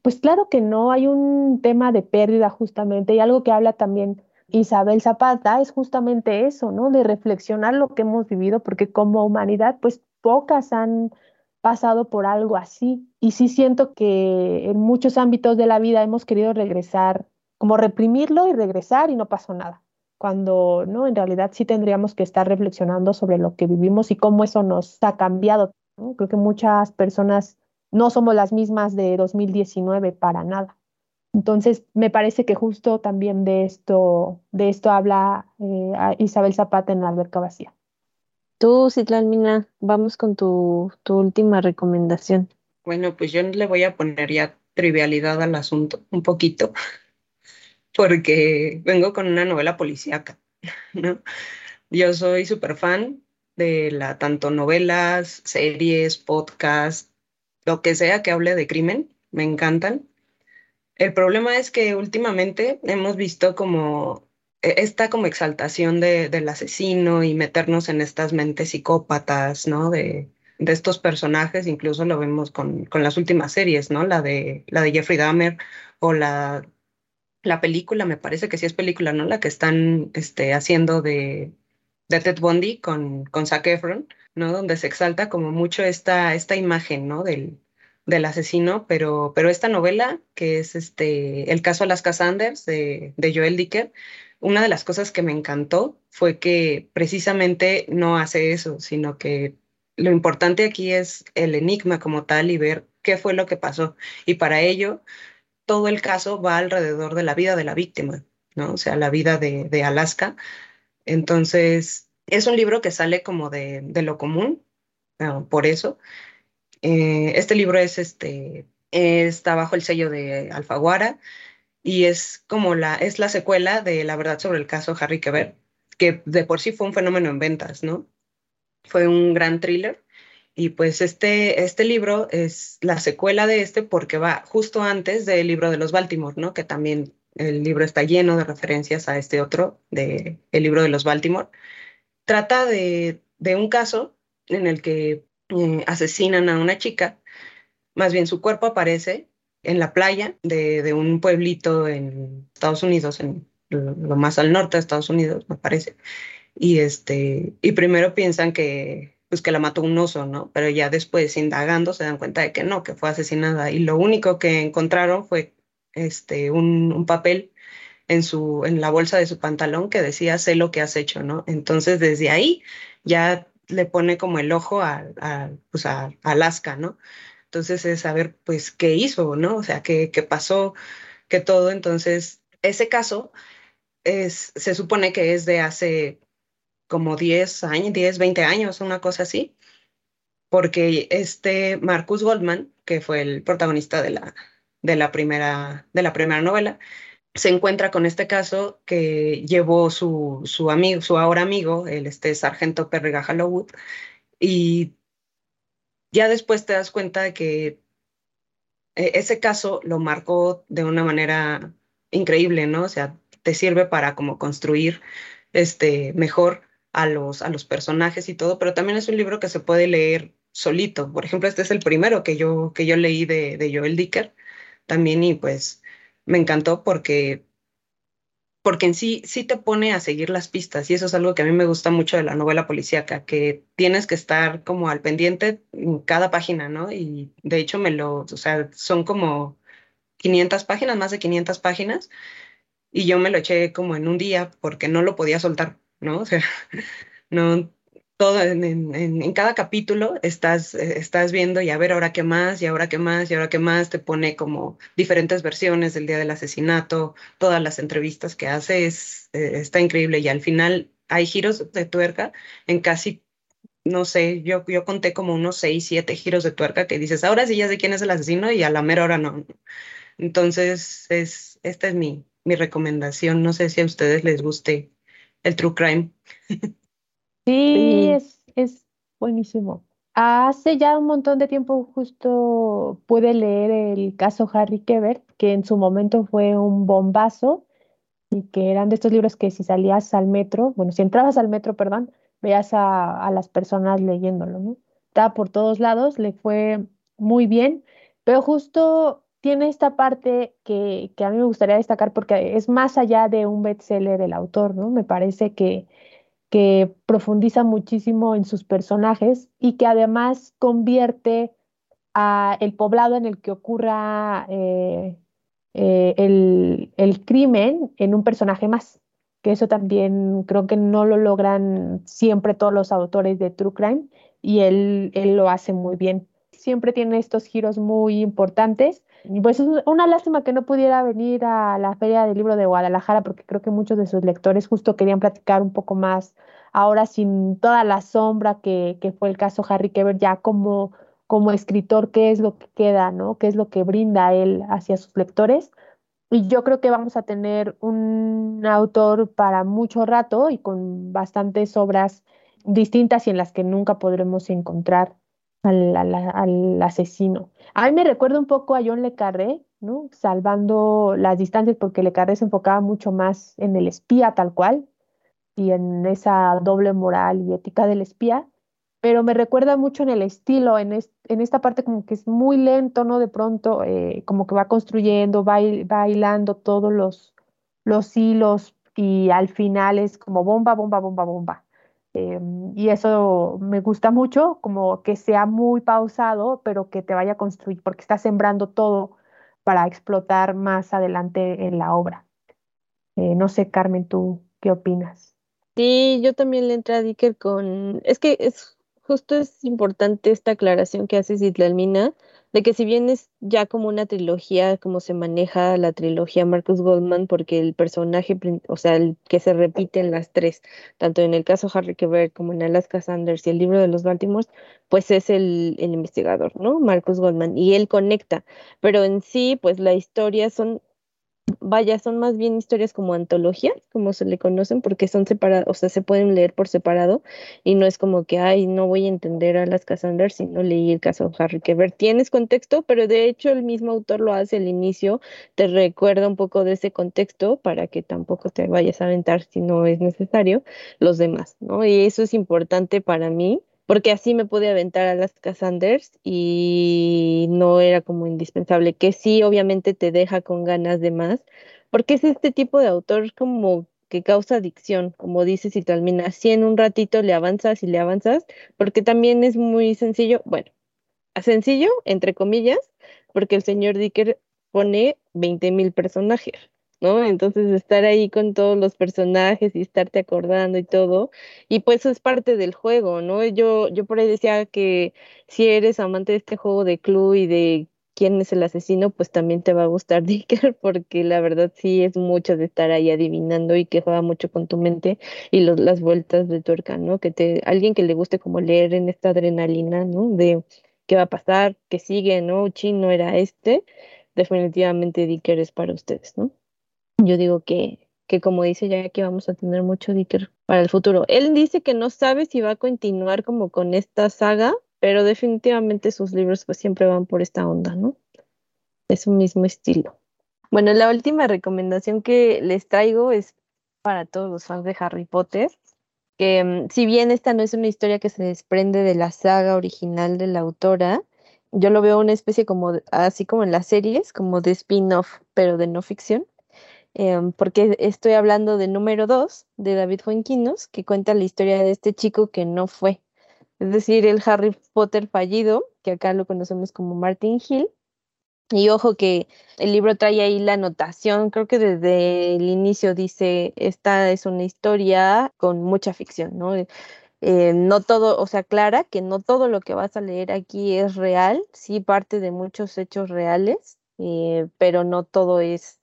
Pues claro que no, hay un tema de pérdida justamente y algo que habla también Isabel Zapata es justamente eso, ¿no? De reflexionar lo que hemos vivido, porque como humanidad, pues pocas han pasado por algo así. Y sí siento que en muchos ámbitos de la vida hemos querido regresar como reprimirlo y regresar y no pasó nada. Cuando no, en realidad sí tendríamos que estar reflexionando sobre lo que vivimos y cómo eso nos ha cambiado. Creo que muchas personas no somos las mismas de 2019 para nada. Entonces, me parece que justo también de esto, de esto habla eh, Isabel Zapata en la alberca vacía. Tú, Citlán Mina, vamos con tu, tu última recomendación. Bueno, pues yo le voy a poner ya trivialidad al asunto, un poquito porque vengo con una novela policíaca, ¿no? Yo soy súper fan de la, tanto novelas, series, podcasts, lo que sea que hable de crimen, me encantan. El problema es que últimamente hemos visto como e, esta como exaltación de, del asesino y meternos en estas mentes psicópatas, ¿no? De, de estos personajes, incluso lo vemos con, con, las últimas series, ¿no? La de, la de Jeffrey Dahmer o la la película, me parece que sí es película, ¿no? La que están este, haciendo de, de Ted Bundy con, con Zac Efron, ¿no? Donde se exalta como mucho esta, esta imagen, ¿no? Del, del asesino, pero, pero esta novela, que es este, El caso Alaska Sanders de, de Joel Dicker, una de las cosas que me encantó fue que precisamente no hace eso, sino que lo importante aquí es el enigma como tal y ver qué fue lo que pasó. Y para ello todo el caso va alrededor de la vida de la víctima, ¿no? O sea, la vida de, Alaska. Entonces, es un libro que sale como de, lo común, por eso. Eh, este libro es este, está bajo el sello de Alfaguara y es como la, es la secuela de La verdad sobre el caso Harry Quebert, que de por sí fue un fenómeno en ventas, ¿no? Fue un gran thriller y pues este, este libro es la secuela de este porque va justo antes del libro de los Baltimore, ¿no? Que también el libro está lleno de referencias a este otro, de el libro de los Baltimore. Trata de, de un caso en el que eh, asesinan a una chica, más bien su cuerpo aparece en la playa de, de un pueblito en Estados Unidos, en lo más al norte de Estados Unidos, me parece. Y, este, y primero piensan que pues que la mató un oso, ¿no? Pero ya después, indagando, se dan cuenta de que no, que fue asesinada. Y lo único que encontraron fue este, un, un papel en, su, en la bolsa de su pantalón que decía, sé lo que has hecho, ¿no? Entonces, desde ahí ya le pone como el ojo a, pues a, Alaska, ¿no? Entonces es saber, pues, qué hizo, ¿no? O sea, qué, qué pasó, qué todo. Entonces, ese caso es, se supone que es de hace como 10 años, 10, 20 años, una cosa así, porque este Marcus Goldman, que fue el protagonista de la, de la primera, de la primera novela, se encuentra con este caso que llevó su, su amigo, su ahora amigo, el este sargento Perriga Hallowwood, y ya después te das cuenta de que e, ese caso lo marcó de una manera increíble, ¿no? O sea, te sirve para como construir este mejor a los, a los personajes y todo, pero también es un libro que se puede leer solito. Por ejemplo, este es el primero que yo, que yo leí de, de Joel Dicker también y pues me encantó porque porque en sí sí te pone a seguir las pistas y eso es algo que a mí me gusta mucho de la novela policíaca, que tienes que estar como al pendiente en cada página, ¿no? Y de hecho me lo, o sea, son como 500 páginas, más de 500 páginas, y yo me lo eché como en un día porque no lo podía soltar, ¿no? O sea, no, todo en, cada capítulo estás, eh, estás viendo y a ver ahora qué más, y ahora qué más, y ahora qué más, te pone como diferentes versiones del día del asesinato, todas las entrevistas que hace, es, eh, está increíble. Y al final hay giros de tuerca en casi, no sé, yo, yo conté como unos seis, siete giros de tuerca que dices, ahora sí ya sé quién es el asesino y a la mera hora no. Entonces, es, esta es mi, mi recomendación, no sé si a ustedes les guste el true crime. Sí, es, es buenísimo. Hace ya un montón de tiempo justo pude leer el caso Harry Kebert, que en su momento fue un bombazo y que eran de estos libros que si salías al metro, bueno, si entrabas al metro, perdón, veías a, a las personas leyéndolo, ¿no? Estaba por todos lados, le fue muy bien, pero justo tiene esta parte que, a mí me gustaría destacar porque es más allá de un bestseller del autor, ¿no? Me parece que profundiza muchísimo en sus personajes y que además convierte a el poblado en el que ocurra eh, eh, el, crimen en un personaje más, que eso también creo que no lo logran siempre todos los autores de True Crime y él, lo hace muy bien. Siempre tiene estos giros muy importantes pues es una lástima que no pudiera venir a la Feria del Libro de Guadalajara porque creo que muchos de sus lectores justo querían platicar un poco más ahora sin toda la sombra que, que fue el caso Harry Keber ya como, como escritor, qué es lo que queda, ¿no? ¿Qué es lo que brinda él hacia sus lectores? Y yo creo que vamos a tener un autor para mucho rato y con bastantes obras distintas y en las que nunca podremos encontrar al, asesino. A mí me recuerda un poco a John Le Carré, ¿no? Salvando las distancias, porque Le Carré se enfocaba mucho más en el espía tal cual y en esa doble moral y ética del espía, pero me recuerda mucho en el estilo, en, en esta parte como que es muy lento, ¿no? De pronto, eh, como que va construyendo, va bailando todos los, los hilos y al final es como bomba, bomba, bomba, bomba. Em, y eso me gusta mucho, como que sea muy pausado, pero que te vaya a construir, porque está sembrando todo para explotar más adelante en la obra. Eh, no sé, Carmen, ¿tú qué opinas? Sí, yo también le entré a Dicker con... Es que es justo es importante esta aclaración que hace Citlalmina, de que si bien es ya como una trilogía, como se maneja la trilogía Marcus Goldman, porque el personaje, o sea, el que se repite en las tres, tanto en el caso Harry Quebert como en Alaska Sanders y el libro de los Baltimore, pues es el, el investigador, ¿no? Marcus Goldman, y él conecta, pero en sí, pues la historia son vaya, son más bien historias como antologías, como se le conocen, porque son separadas, o sea, se pueden leer por separado y no es como que, ay, no voy a entender a las Cassandras si no leí el caso de Harry Keber. Tienes contexto, pero de hecho el mismo autor lo hace al inicio, te recuerda un poco de ese contexto para que tampoco te vayas a aventar si no es necesario los demás, ¿no? Y eso es importante para mí porque así me pude aventar a las Cassanders y no era como indispensable, que sí, obviamente te deja con ganas de más, porque es este tipo de autor como que causa adicción, como dices y termina así en un ratito le avanzas y le avanzas, porque también es muy sencillo, bueno, sencillo, entre comillas, porque el señor Dicker pone 20 mil personajes. ¿No? Entonces estar ahí con todos los personajes y estarte acordando y todo, y pues eso es parte del juego, ¿no? Yo, yo por ahí decía que si eres amante de este juego de club y de quién es el asesino, pues también te va a gustar Dicker, porque la verdad sí es mucho de estar ahí adivinando y que juega mucho con tu mente y los, las vueltas de tuerca, ¿no? Que te, alguien que le guste como leer en esta adrenalina, ¿no? De qué va a pasar, qué sigue, ¿no? Chin no era este definitivamente Dicker es para ustedes, ¿no? Yo digo que, que como dice ya que vamos a tener mucho Dicker para el futuro. Él dice que no sabe si va a continuar como con esta saga, pero definitivamente sus libros pues siempre van por esta onda, ¿no? Es un mismo estilo. Bueno, la última recomendación que les traigo es para todos los fans de Harry Potter, que mm, si bien esta no es una historia que se desprende de la saga original de la autora, yo lo veo una especie como, así como en las series, como de spin-off, pero de no ficción, em, porque estoy hablando de número 2 de David Fuenquinos, que cuenta la historia de este chico que no fue, es decir, el Harry Potter fallido, que acá lo conocemos como Martin Hill, y ojo que el libro trae ahí la anotación, creo que desde el inicio dice, esta es una historia con mucha ficción, ¿no? Eh, no todo, o sea, clara que no todo lo que vas a leer aquí es real, sí parte de muchos hechos reales, eh, pero no todo es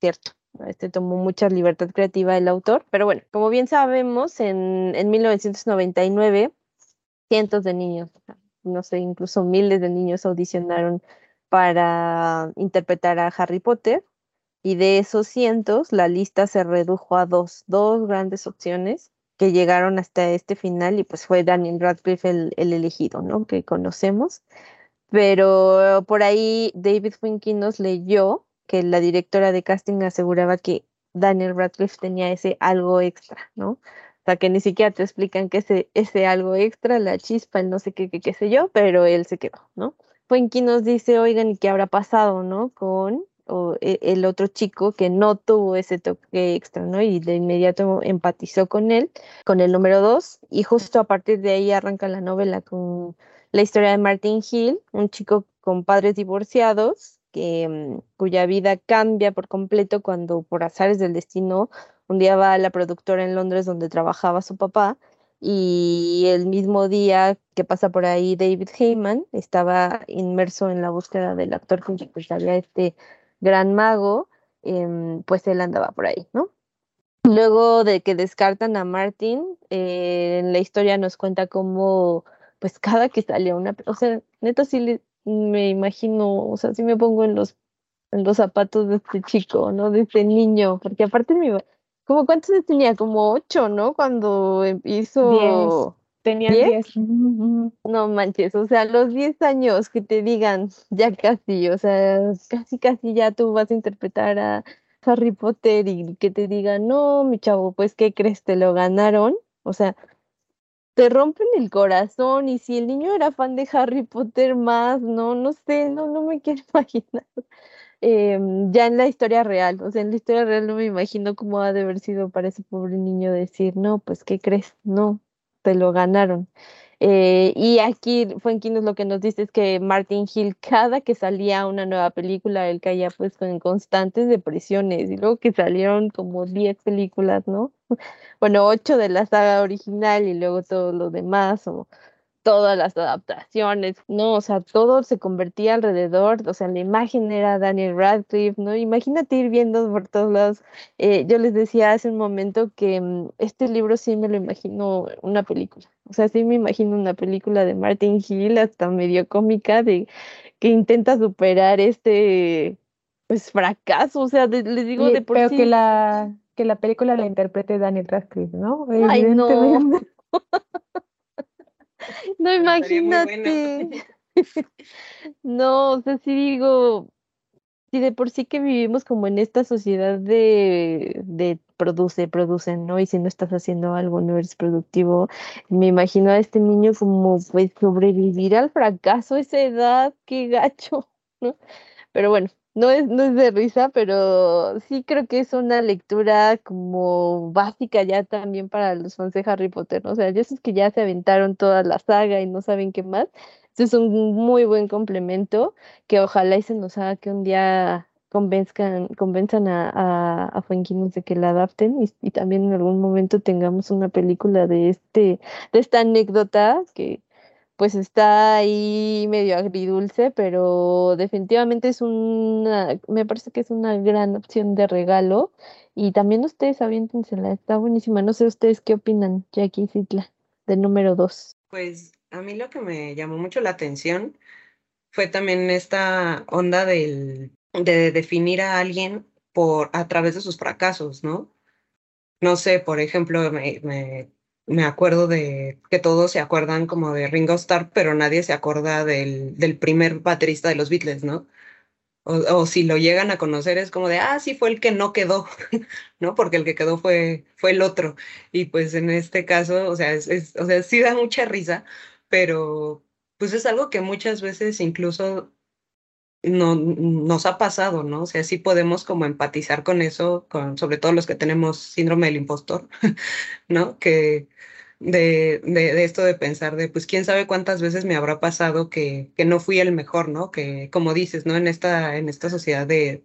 cierto. Este tomó mucha libertad creativa el autor, pero bueno, como bien sabemos, en, en 1999 cientos de niños, no sé, incluso miles de niños audicionaron para interpretar a Harry Potter y de esos cientos la lista se redujo a dos, dos grandes opciones que llegaron hasta este final y pues fue Daniel Radcliffe el, elegido, ¿no? Que conocemos. Pero por ahí David Finkin nos leyó que la directora de casting aseguraba que Daniel Radcliffe tenía ese algo extra, ¿no? O sea, que ni siquiera te explican que ese, ese algo extra, la chispa, el no sé qué, qué, sé yo, pero él se quedó, ¿no? Fuenki nos dice, oigan, ¿y qué habrá pasado, no? Con e, el otro chico que no tuvo ese toque extra, ¿no? Y de inmediato empatizó con él, con el número dos, y justo a partir de ahí arranca la novela con la historia de Martin Hill, un chico con padres divorciados, mm, cuya vida cambia por completo cuando por azares del destino un día va a la productora en Londres donde trabajaba su papá y el mismo día que pasa por ahí David Heyman estaba inmerso en la búsqueda del actor que interpretaría este gran mago, em, pues él andaba por ahí, ¿no? Luego de que descartan a Martin, eh, en la historia nos cuenta cómo, pues cada que salía una, o sea, neta sí me imagino, o sea, sí me pongo en los, en los zapatos de este chico, ¿no? De este niño, porque aparte mi, ¿Cómo cuántos tenía? Como ocho, ¿no? Cuando hizo... Tenía diez. No manches, o sea, los diez años que te digan, ya casi, o sea, casi, casi ya tú vas a interpretar a Harry Potter y que te digan, no, mi chavo, pues, ¿qué crees? Te lo ganaron. O sea, te rompen el corazón y si el niño era fan de Harry Potter más, no, no sé, no, no me quiero imaginar. Em, ya en la historia real, o sea, en la historia real no me imagino cómo ha de haber sido para ese pobre niño decir, no, pues, ¿qué crees? No, te lo ganaron. Eh, y aquí Fuenquinos lo que nos dice es que Martin Hill, cada que salía una nueva película, él caía pues con constantes depresiones, y luego que salieron como 10 películas, ¿no? Bueno, 8 de la saga original y luego todo lo demás, o todas las adaptaciones, ¿no? O sea, todo se convertía alrededor, o sea, la imagen era Daniel Radcliffe, ¿no? Imagínate ir viendo por todos lados. Eh, yo les decía hace un momento que mm, este libro sí me lo imagino una película, o sea, sí me imagino una película de Martin Hill, hasta medio cómica, de que intenta superar este, pues, fracaso, o sea, les digo de por pero que la que la película la interprete Daniel Radcliffe, ¿no? Ay, no. No, imagínate. No, o sea, sí digo, si de por sí que vivimos como en esta sociedad de, de produce, produce, ¿no? Y si no estás haciendo algo, no eres productivo. Me imagino a este niño como, pues, sobrevivir al fracaso a esa edad, qué gacho, ¿no? Pero bueno, no es, no es de risa, pero sí creo que es una lectura como básica ya también para los fans de Harry Potter. O sea, esos que ya se aventaron toda la saga y no saben qué más, este es un muy buen complemento que ojalá y se nos haga que un día convenzcan, convenzan a, a, a de que la adapten y, y, también en algún momento tengamos una película de este, de esta anécdota que pues está ahí medio agridulce, pero definitivamente es una, me parece que es una gran opción de regalo. Y también ustedes aviéntensela, está buenísima. No sé ustedes qué opinan, Jackie Citla, del número dos. Pues a mí lo que me llamó mucho la atención fue también esta onda del, de definir a alguien por, a través de sus fracasos, ¿no? No sé, por ejemplo, me, me, me acuerdo de que todos se acuerdan como de Ringo Starr, pero nadie se acuerda del, del primer baterista de los Beatles, ¿no? O, si lo llegan a conocer es como de, ah, sí fue el que no quedó, ¿no? Porque el que quedó fue, fue el otro. Y pues en este caso, o sea, es, o sea, sí da mucha risa, pero pues es algo que muchas veces incluso no, nos ha pasado, ¿no? O sea, sí podemos como empatizar con eso, con, sobre todo los que tenemos síndrome del impostor, ¿no? Que, de, de, esto de pensar de, pues, quién sabe cuántas veces me habrá pasado que, que no fui el mejor, ¿no? Que, como dices, ¿no? En esta, en esta sociedad de,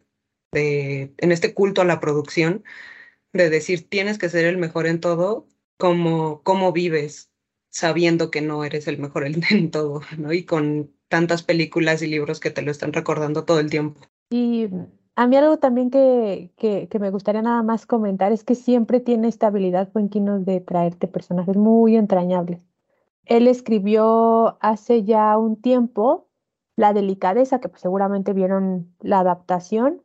de, en este culto a la producción, de decir, tienes que ser el mejor en todo, como, cómo vives sabiendo que no eres el mejor en, en todo, ¿no? Y con tantas películas y libros que te lo están recordando todo el tiempo. Y a mí algo también que, que, me gustaría nada más comentar es que siempre tiene esta habilidad Fuenquinos de traerte personajes muy entrañables. Él escribió hace ya un tiempo La delicadeza, que pues seguramente vieron la adaptación,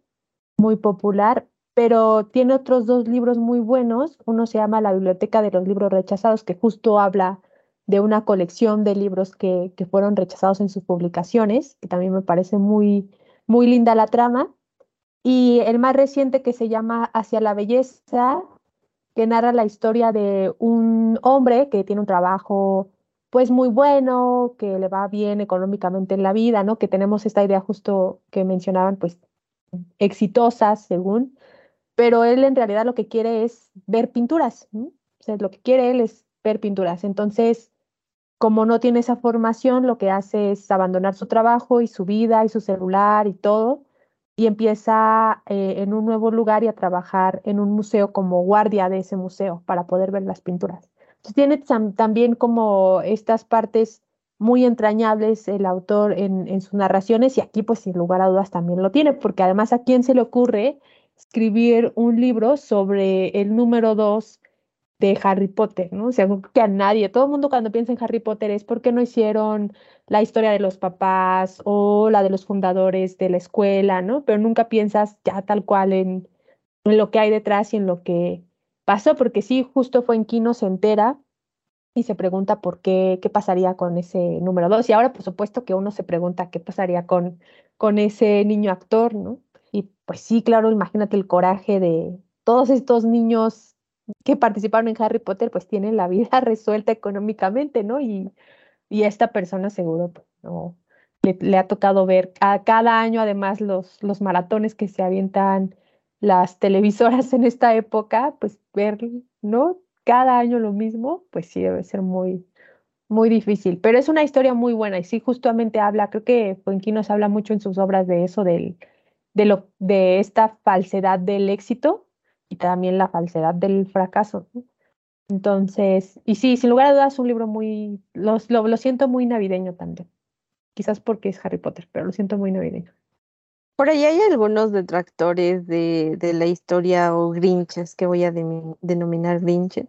muy popular, pero tiene otros dos libros muy buenos. Uno se llama La Biblioteca de los Libros Rechazados, que justo habla de una colección de libros que, que fueron rechazados en sus publicaciones, que también me parece muy, muy linda la trama. Y el más reciente que se llama Hacia la Belleza, que narra la historia de un hombre que tiene un trabajo pues muy bueno, que le va bien económicamente en la vida, ¿no? Que tenemos esta idea justo que mencionaban, pues exitosas según, pero él en realidad lo que quiere es ver pinturas, O sea, lo que quiere él es ver pinturas. Entonces, como no tiene esa formación, lo que hace es abandonar su trabajo y su vida y su celular y todo y empieza eh, en un nuevo lugar y a trabajar en un museo como guardia de ese museo para poder ver las pinturas. Entonces, tiene también como estas partes muy entrañables el autor en, en, sus narraciones y aquí pues sin lugar a dudas también lo tiene, porque además a quién se le ocurre escribir un libro sobre el número dos de Harry Potter, ¿no? O sea, que a nadie, todo el mundo cuando piensa en Harry Potter es porque no hicieron la historia de los papás o la de los fundadores de la escuela, ¿no? Pero nunca piensas ya tal cual en, lo que hay detrás y en lo que pasó, porque sí, justo fue en Kino se entera y se pregunta por qué, qué pasaría con ese número dos. Y ahora, por supuesto, que uno se pregunta qué pasaría con, con ese niño actor, ¿no? Y pues sí, claro, imagínate el coraje de todos estos niños que participaron en Harry Potter pues tienen la vida resuelta económicamente, ¿no? Y, y esta persona seguro pues, no, le, ha tocado ver a cada año además los, los maratones que se avientan las televisoras en esta época, pues ver, ¿no? Cada año lo mismo, pues sí debe ser muy, muy difícil. Pero es una historia muy buena y sí justamente habla, creo que Fuenquinos habla mucho en sus obras de eso, del, de, lo, de esta falsedad del éxito y también la falsedad del fracaso. Entonces, y sí, sin lugar a dudas, un libro muy, lo, lo, siento muy navideño también. Quizás porque es Harry Potter, pero lo siento muy navideño. Por ahí hay algunos detractores de, de la historia o grinches, que voy a denominar grinches,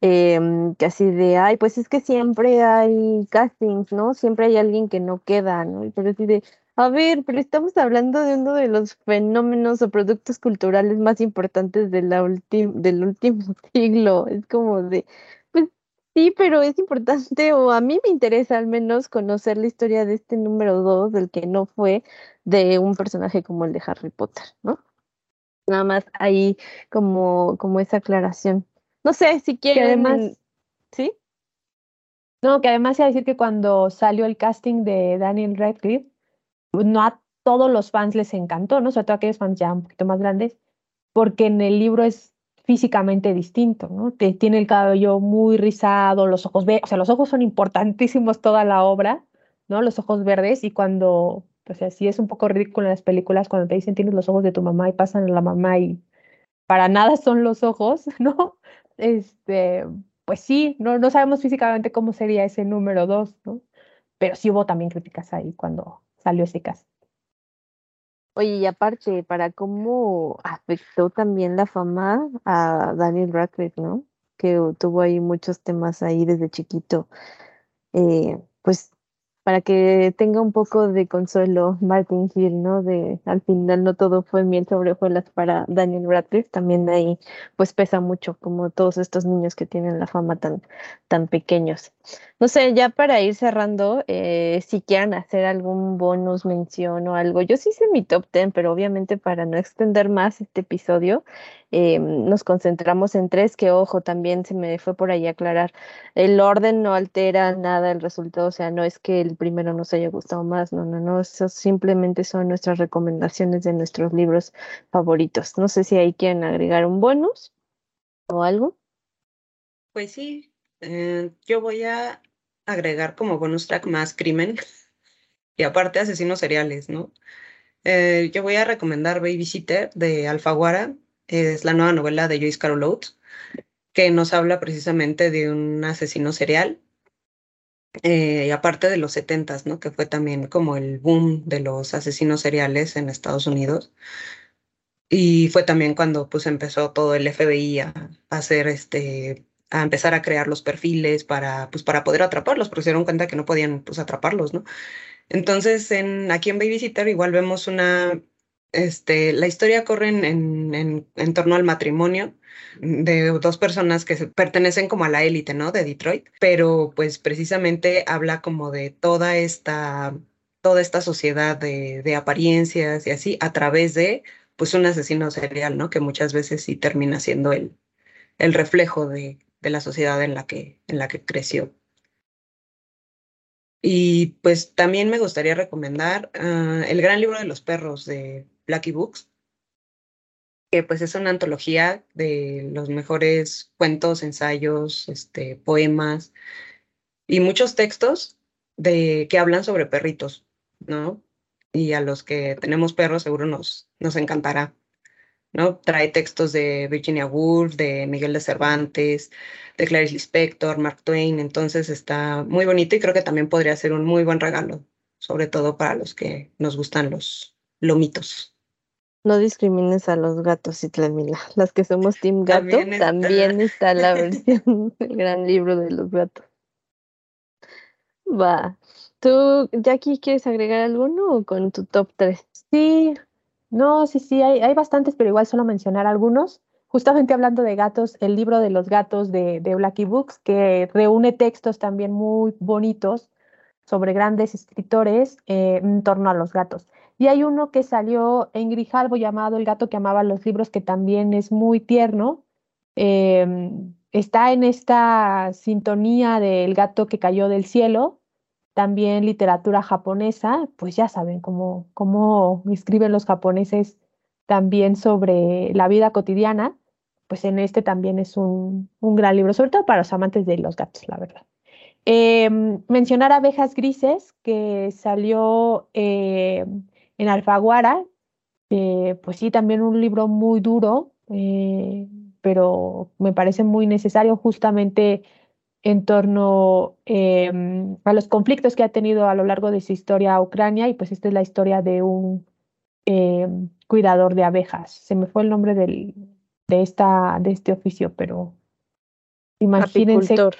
em, que así de, ay, pues es que siempre hay castings, ¿no? Siempre hay alguien que no queda, ¿no? Pero así de, a ver, pero estamos hablando de uno de los fenómenos o productos culturales más importantes de la del último siglo. Es como de, pues sí, pero es importante, o a mí me interesa al menos conocer la historia de este número dos, del que no fue de un personaje como el de Harry Potter, ¿no? Nada más ahí como, como esa aclaración. No sé si quieren. además, ¿sí? No, que además iba a decir que cuando salió el casting de Daniel Radcliffe, no a todos los fans les encantó, ¿no? Sobre todo a aquellos fans ya un poquito más grandes, porque en el libro es físicamente distinto, ¿no? tiene el cabello muy rizado, los ojos verdes, o sea, los ojos son importantísimos toda la obra, ¿no? Los ojos verdes y cuando, pues así es un poco ridículo en las películas cuando te dicen tienes los ojos de tu mamá y pasan a la mamá y para nada son los ojos, ¿no? Este, pues sí, no, no sabemos físicamente cómo sería ese número dos, ¿no? Pero sí hubo también críticas ahí cuando, salió ese caso. Oye, y aparte, para cómo afectó también la fama a Daniel Radcliffe, ¿no? Que tuvo ahí muchos temas ahí desde chiquito. Eh, pues para que tenga un poco de consuelo Martin Hill, ¿no? De al final no todo fue miel sobre hojuelas para Daniel Radcliffe, también ahí pues pesa mucho como todos estos niños que tienen la fama tan, tan pequeños. No sé, ya para ir cerrando, eh, si quieren hacer algún bonus mención o algo, yo sí hice mi top 10, pero obviamente para no extender más este episodio, eh, nos concentramos en tres, que ojo, también se me fue por ahí aclarar, el orden no altera nada el resultado, o sea, no es que el primero nos haya gustado más, no, no, no, eso simplemente son nuestras recomendaciones de nuestros libros favoritos. No sé si ahí quieren agregar un bonus o algo. Pues sí, eh, yo voy a agregar como bonus track más crimen y aparte asesinos seriales, ¿no? Eh, yo voy a recomendar Babysitter de Alfaguara, es la nueva novela de Joyce Carol Oates, que nos habla precisamente de un asesino serial. Eh, y aparte de los setentas, ¿no? Que fue también como el boom de los asesinos seriales en Estados Unidos. Y fue también cuando pues empezó todo el FBI a, hacer este a empezar a crear los perfiles para, pues, para poder atraparlos, porque se dieron cuenta que no podían pues, atraparlos, ¿no? Entonces, en, aquí en Babysitter igual vemos una este, la historia corre en, en, torno al matrimonio de dos personas que pertenecen como a la élite, ¿no? De Detroit, pero pues precisamente habla como de toda esta, toda esta sociedad de, apariencias y así a través de pues un asesino serial, ¿no? Que muchas veces sí termina siendo el, el reflejo de, de la sociedad en la que, en la que creció. Y pues también me gustaría recomendar uh, El gran libro de los perros de Blackie Books, que pues es una antología de los mejores cuentos, ensayos, este, poemas y muchos textos de, que hablan sobre perritos, ¿no? Y a los que tenemos perros seguro nos, nos encantará, ¿no? Trae textos de Virginia Woolf, de Miguel de Cervantes, de Clarice Lispector, Mark Twain, entonces está muy bonito y creo que también podría ser un muy buen regalo, sobre todo para los que nos gustan los lomitos. No discrimines a los gatos, Itlamila. Las que somos Team Gato, también está, la versión del gran libro de los gatos. Va. ¿Tú, Jackie, quieres agregar alguno o con tu top 3? Sí, no, sí, sí, hay, hay bastantes, pero igual solo mencionar algunos. Justamente hablando de gatos, el libro de los gatos de, de Blackie Books, que reúne textos también muy bonitos sobre grandes escritores eh, en torno a los gatos. Y hay uno que salió en Grijalbo llamado El gato que amaba los libros, que también es muy tierno. Em, está en esta sintonía del gato que cayó del cielo, también literatura japonesa, pues ya saben cómo, cómo escriben los japoneses también sobre la vida cotidiana, pues en este también es un, un gran libro, sobre todo para los amantes de los gatos, la verdad. Em, mencionar abejas grises, que salió eh, en Alfaguara, eh, pues sí, también un libro muy duro, eh, pero me parece muy necesario justamente en torno em, a los conflictos que ha tenido a lo largo de su historia Ucrania y pues esta es la historia de un em, cuidador de abejas. Se me fue el nombre del, de, esta, de este oficio, pero imagínense. Apicultor.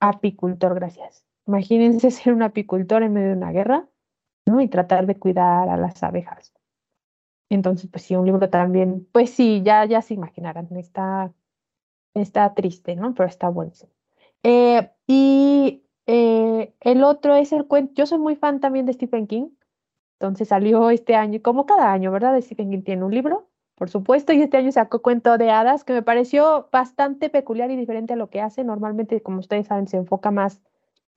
Apicultor, gracias. Imagínense ser un apicultor en medio de una guerra ¿no? Y tratar de cuidar a las abejas. Entonces, pues sí, un libro también, pues sí, ya, ya se imaginarán, está, está triste, ¿no? Pero está bueno. Eh, y eh, el otro es el cuento, yo soy muy fan también de Stephen King, entonces salió este año, como cada año, ¿verdad? Stephen King tiene un libro, por supuesto, y este año sacó Cuento de Hadas, que me pareció bastante peculiar y diferente a lo que hace. Normalmente, como ustedes saben, se enfoca más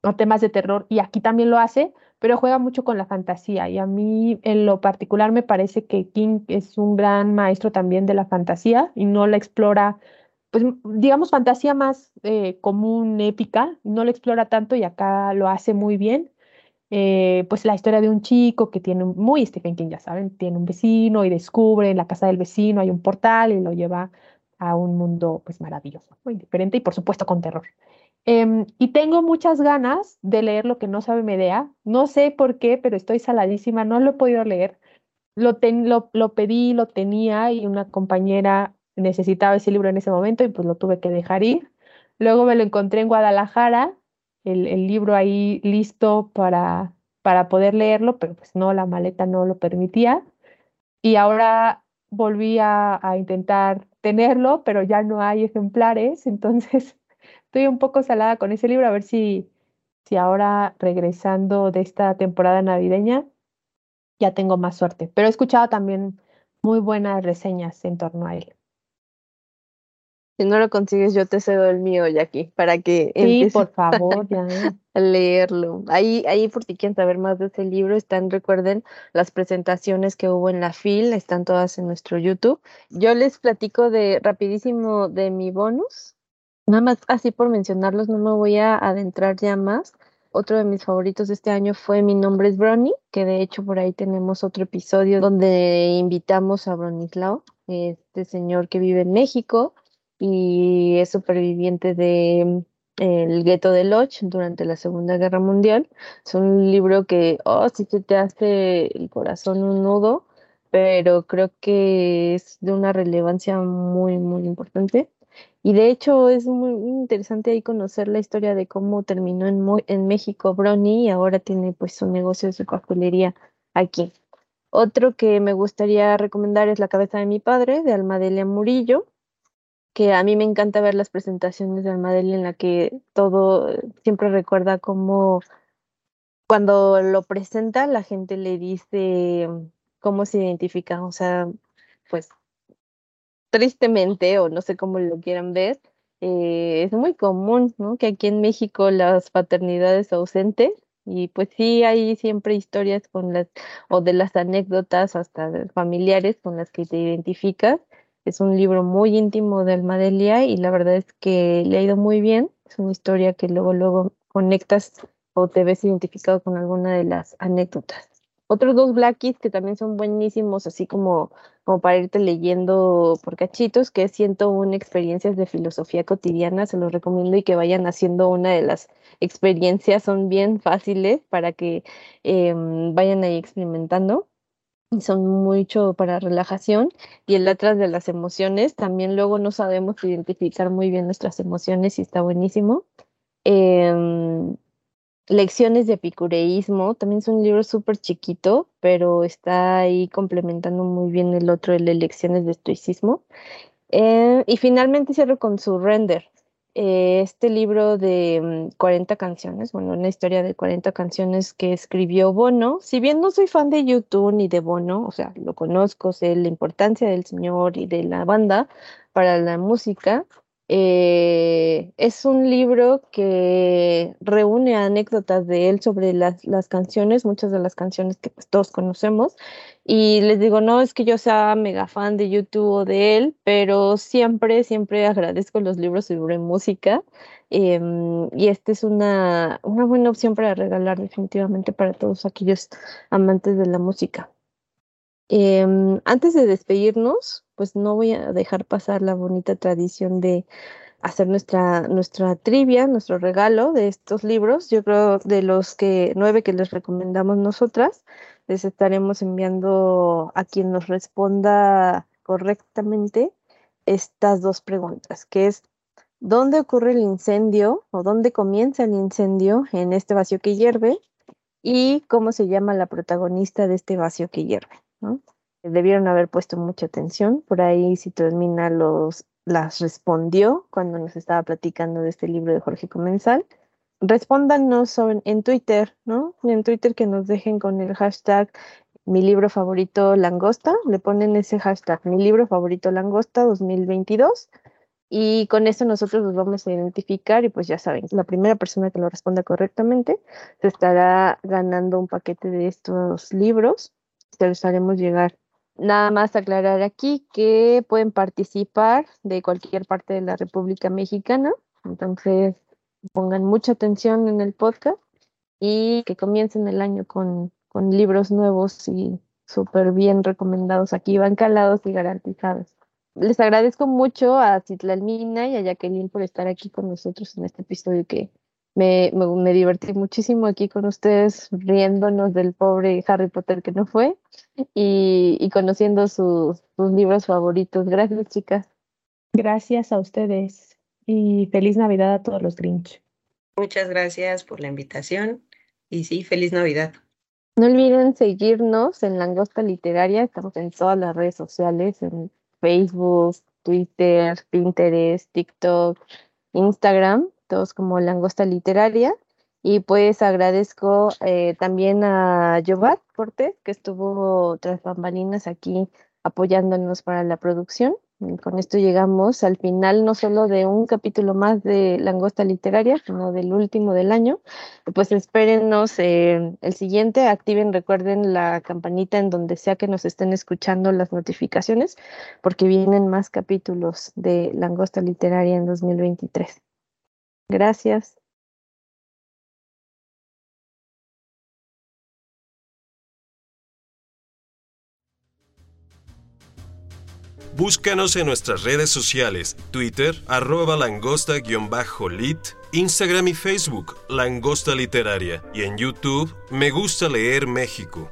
a temas de terror y aquí también lo hace, pero juega mucho con la fantasía y a mí en lo particular me parece que King es un gran maestro también de la fantasía y no la explora, pues digamos fantasía más eh, común, épica, no la explora tanto y acá lo hace muy bien. Eh, pues la historia de un chico que tiene, muy Stephen King, ya saben, tiene un vecino y descubre en la casa del vecino hay un portal y lo lleva a un mundo pues maravilloso, muy diferente y por supuesto con terror. Em, y tengo muchas ganas de leer lo que no sabe Medea. No sé por qué, pero estoy saladísima, no lo he podido leer. Lo, lo, pedí, lo tenía y una compañera necesitaba ese libro en ese momento y pues lo tuve que dejar ir. Luego me lo encontré en Guadalajara, el, el libro ahí listo para, para poder leerlo, pero pues no, la maleta no lo permitía. Y ahora volví a intentar tenerlo, pero ya no hay ejemplares, entonces estoy un poco salada con ese libro, a ver si, si ahora regresando de esta temporada navideña ya tengo más suerte. Pero he escuchado también muy buenas reseñas en torno a él. Si no lo consigues, yo te cedo el mío, Jackie, para que sí, por favor, ya. a leerlo. Ahí, ahí por si quieren saber más de ese libro, están, recuerden, las presentaciones que hubo en la FIL, están todas en nuestro YouTube. Yo les platico de rapidísimo de mi bonus. Nada más así por mencionarlos, no me voy a adentrar ya más. Otro de mis favoritos de este año fue Mi nombre es Brony, que de hecho por ahí tenemos otro episodio donde invitamos a Bronislao, este señor que vive en México y es superviviente de el gueto de Lodz durante la Segunda Guerra Mundial. Es un libro que, oh, sí se te hace el corazón un nudo, pero creo que es de una relevancia muy, muy importante. Y de hecho es muy interesante ahí conocer la historia de cómo terminó en, en México Brony y ahora tiene pues su negocio de su papelería aquí. Otro que me gustaría recomendar es La cabeza de mi padre, de Almadelia Murillo, que a mí me encanta ver las presentaciones de Almadelia en la que todo siempre recuerda cómo cuando lo presenta la gente le dice cómo se identifica, o sea, pues tristemente, o no sé cómo lo quieran ver, eh, es muy común, ¿no? Que aquí en México las paternidades ausentes, y pues sí hay siempre historias con las, o de las anécdotas hasta familiares con las que te identificas. Es un libro muy íntimo de Almadelia y la verdad es que le ha ido muy bien. Es una historia que luego, luego conectas o te ves identificado con alguna de las anécdotas. Otros dos Blackies que también son buenísimos, así como, como para irte leyendo por cachitos, que es 101 experiencias de filosofía cotidiana, se los recomiendo y que vayan haciendo una de las experiencias, son bien fáciles para que em, vayan ahí experimentando. Y son mucho para relajación y el atrás de las emociones, también luego no sabemos identificar muy bien nuestras emociones y está buenísimo. Em, Lecciones de epicureísmo, también es un libro súper chiquito, pero está ahí complementando muy bien el otro, el de Lecciones de estoicismo. Eh, y finalmente cierro con su render. Eh, este libro de 40 mm, canciones, bueno, una historia de 40 canciones que escribió Bono. Si bien no soy fan de YouTube ni de Bono, o sea, lo conozco, sé la importancia del señor y de la banda para la música, eh, es un libro que reúne anécdotas de él sobre las, las, canciones, muchas de las canciones que pues, todos conocemos. Y les digo, no es que yo sea mega fan de YouTube o de él, pero siempre, siempre agradezco los libros sobre música. Em, y esta es una, una buena opción para regalar definitivamente para todos aquellos amantes de la música. Em, antes de despedirnos, pues no voy a dejar pasar la bonita tradición de hacer nuestra, nuestra trivia, nuestro regalo de estos libros. Yo creo de los que nueve que les recomendamos nosotras, les estaremos enviando a quien nos responda correctamente estas dos preguntas, que es ¿dónde ocurre el incendio o dónde comienza el incendio en este vacío que hierve? Y cómo se llama la protagonista de este vacío que hierve. Debieron haber puesto mucha atención. Por ahí si termina los las respondió cuando nos estaba platicando de este libro de Jorge Comensal. Respóndanos en Twitter, ¿no? En Twitter que nos dejen con el hashtag mi libro favorito langosta, le ponen ese hashtag mi libro favorito langosta 2022 y con eso nosotros los vamos a identificar y pues ya saben, la primera persona que lo responda correctamente se estará ganando un paquete de estos libros, se los haremos llegar Nada más aclarar aquí que pueden participar de cualquier parte de la República Mexicana, entonces pongan mucha atención en el podcast y que comiencen el año con, con libros nuevos y súper bien recomendados aquí, van calados y garantizados. Les agradezco mucho a Citlalmina y a Jacqueline por estar aquí con nosotros en este episodio que me, me, divertí muchísimo aquí con ustedes, riéndonos del pobre Harry Potter que no fue y, conociendo sus, sus libros favoritos. Gracias, chicas. Gracias a ustedes y feliz Navidad a todos los Grinch. Muchas gracias por la invitación y sí, feliz Navidad. No olviden seguirnos en Langosta Literaria, estamos en todas las redes sociales, en Facebook, Twitter, Pinterest, TikTok, Instagram, todos como Langosta Literaria. Y pues agradezco eh, también a Jovat Cortés, que estuvo tras bambalinas aquí apoyándonos para la producción. con esto llegamos al final no solo de un capítulo más de Langosta Literaria, sino del último del año. Pues espérennos el siguiente, activen, recuerden la campanita en donde sea que nos estén escuchando las notificaciones, porque vienen más capítulos de Langosta Literaria en 2023. Gracias. Búscanos en nuestras redes sociales, Twitter, arroba langosta-lit, Instagram y Facebook, Langosta Literaria, y en YouTube, Me Gusta Leer México.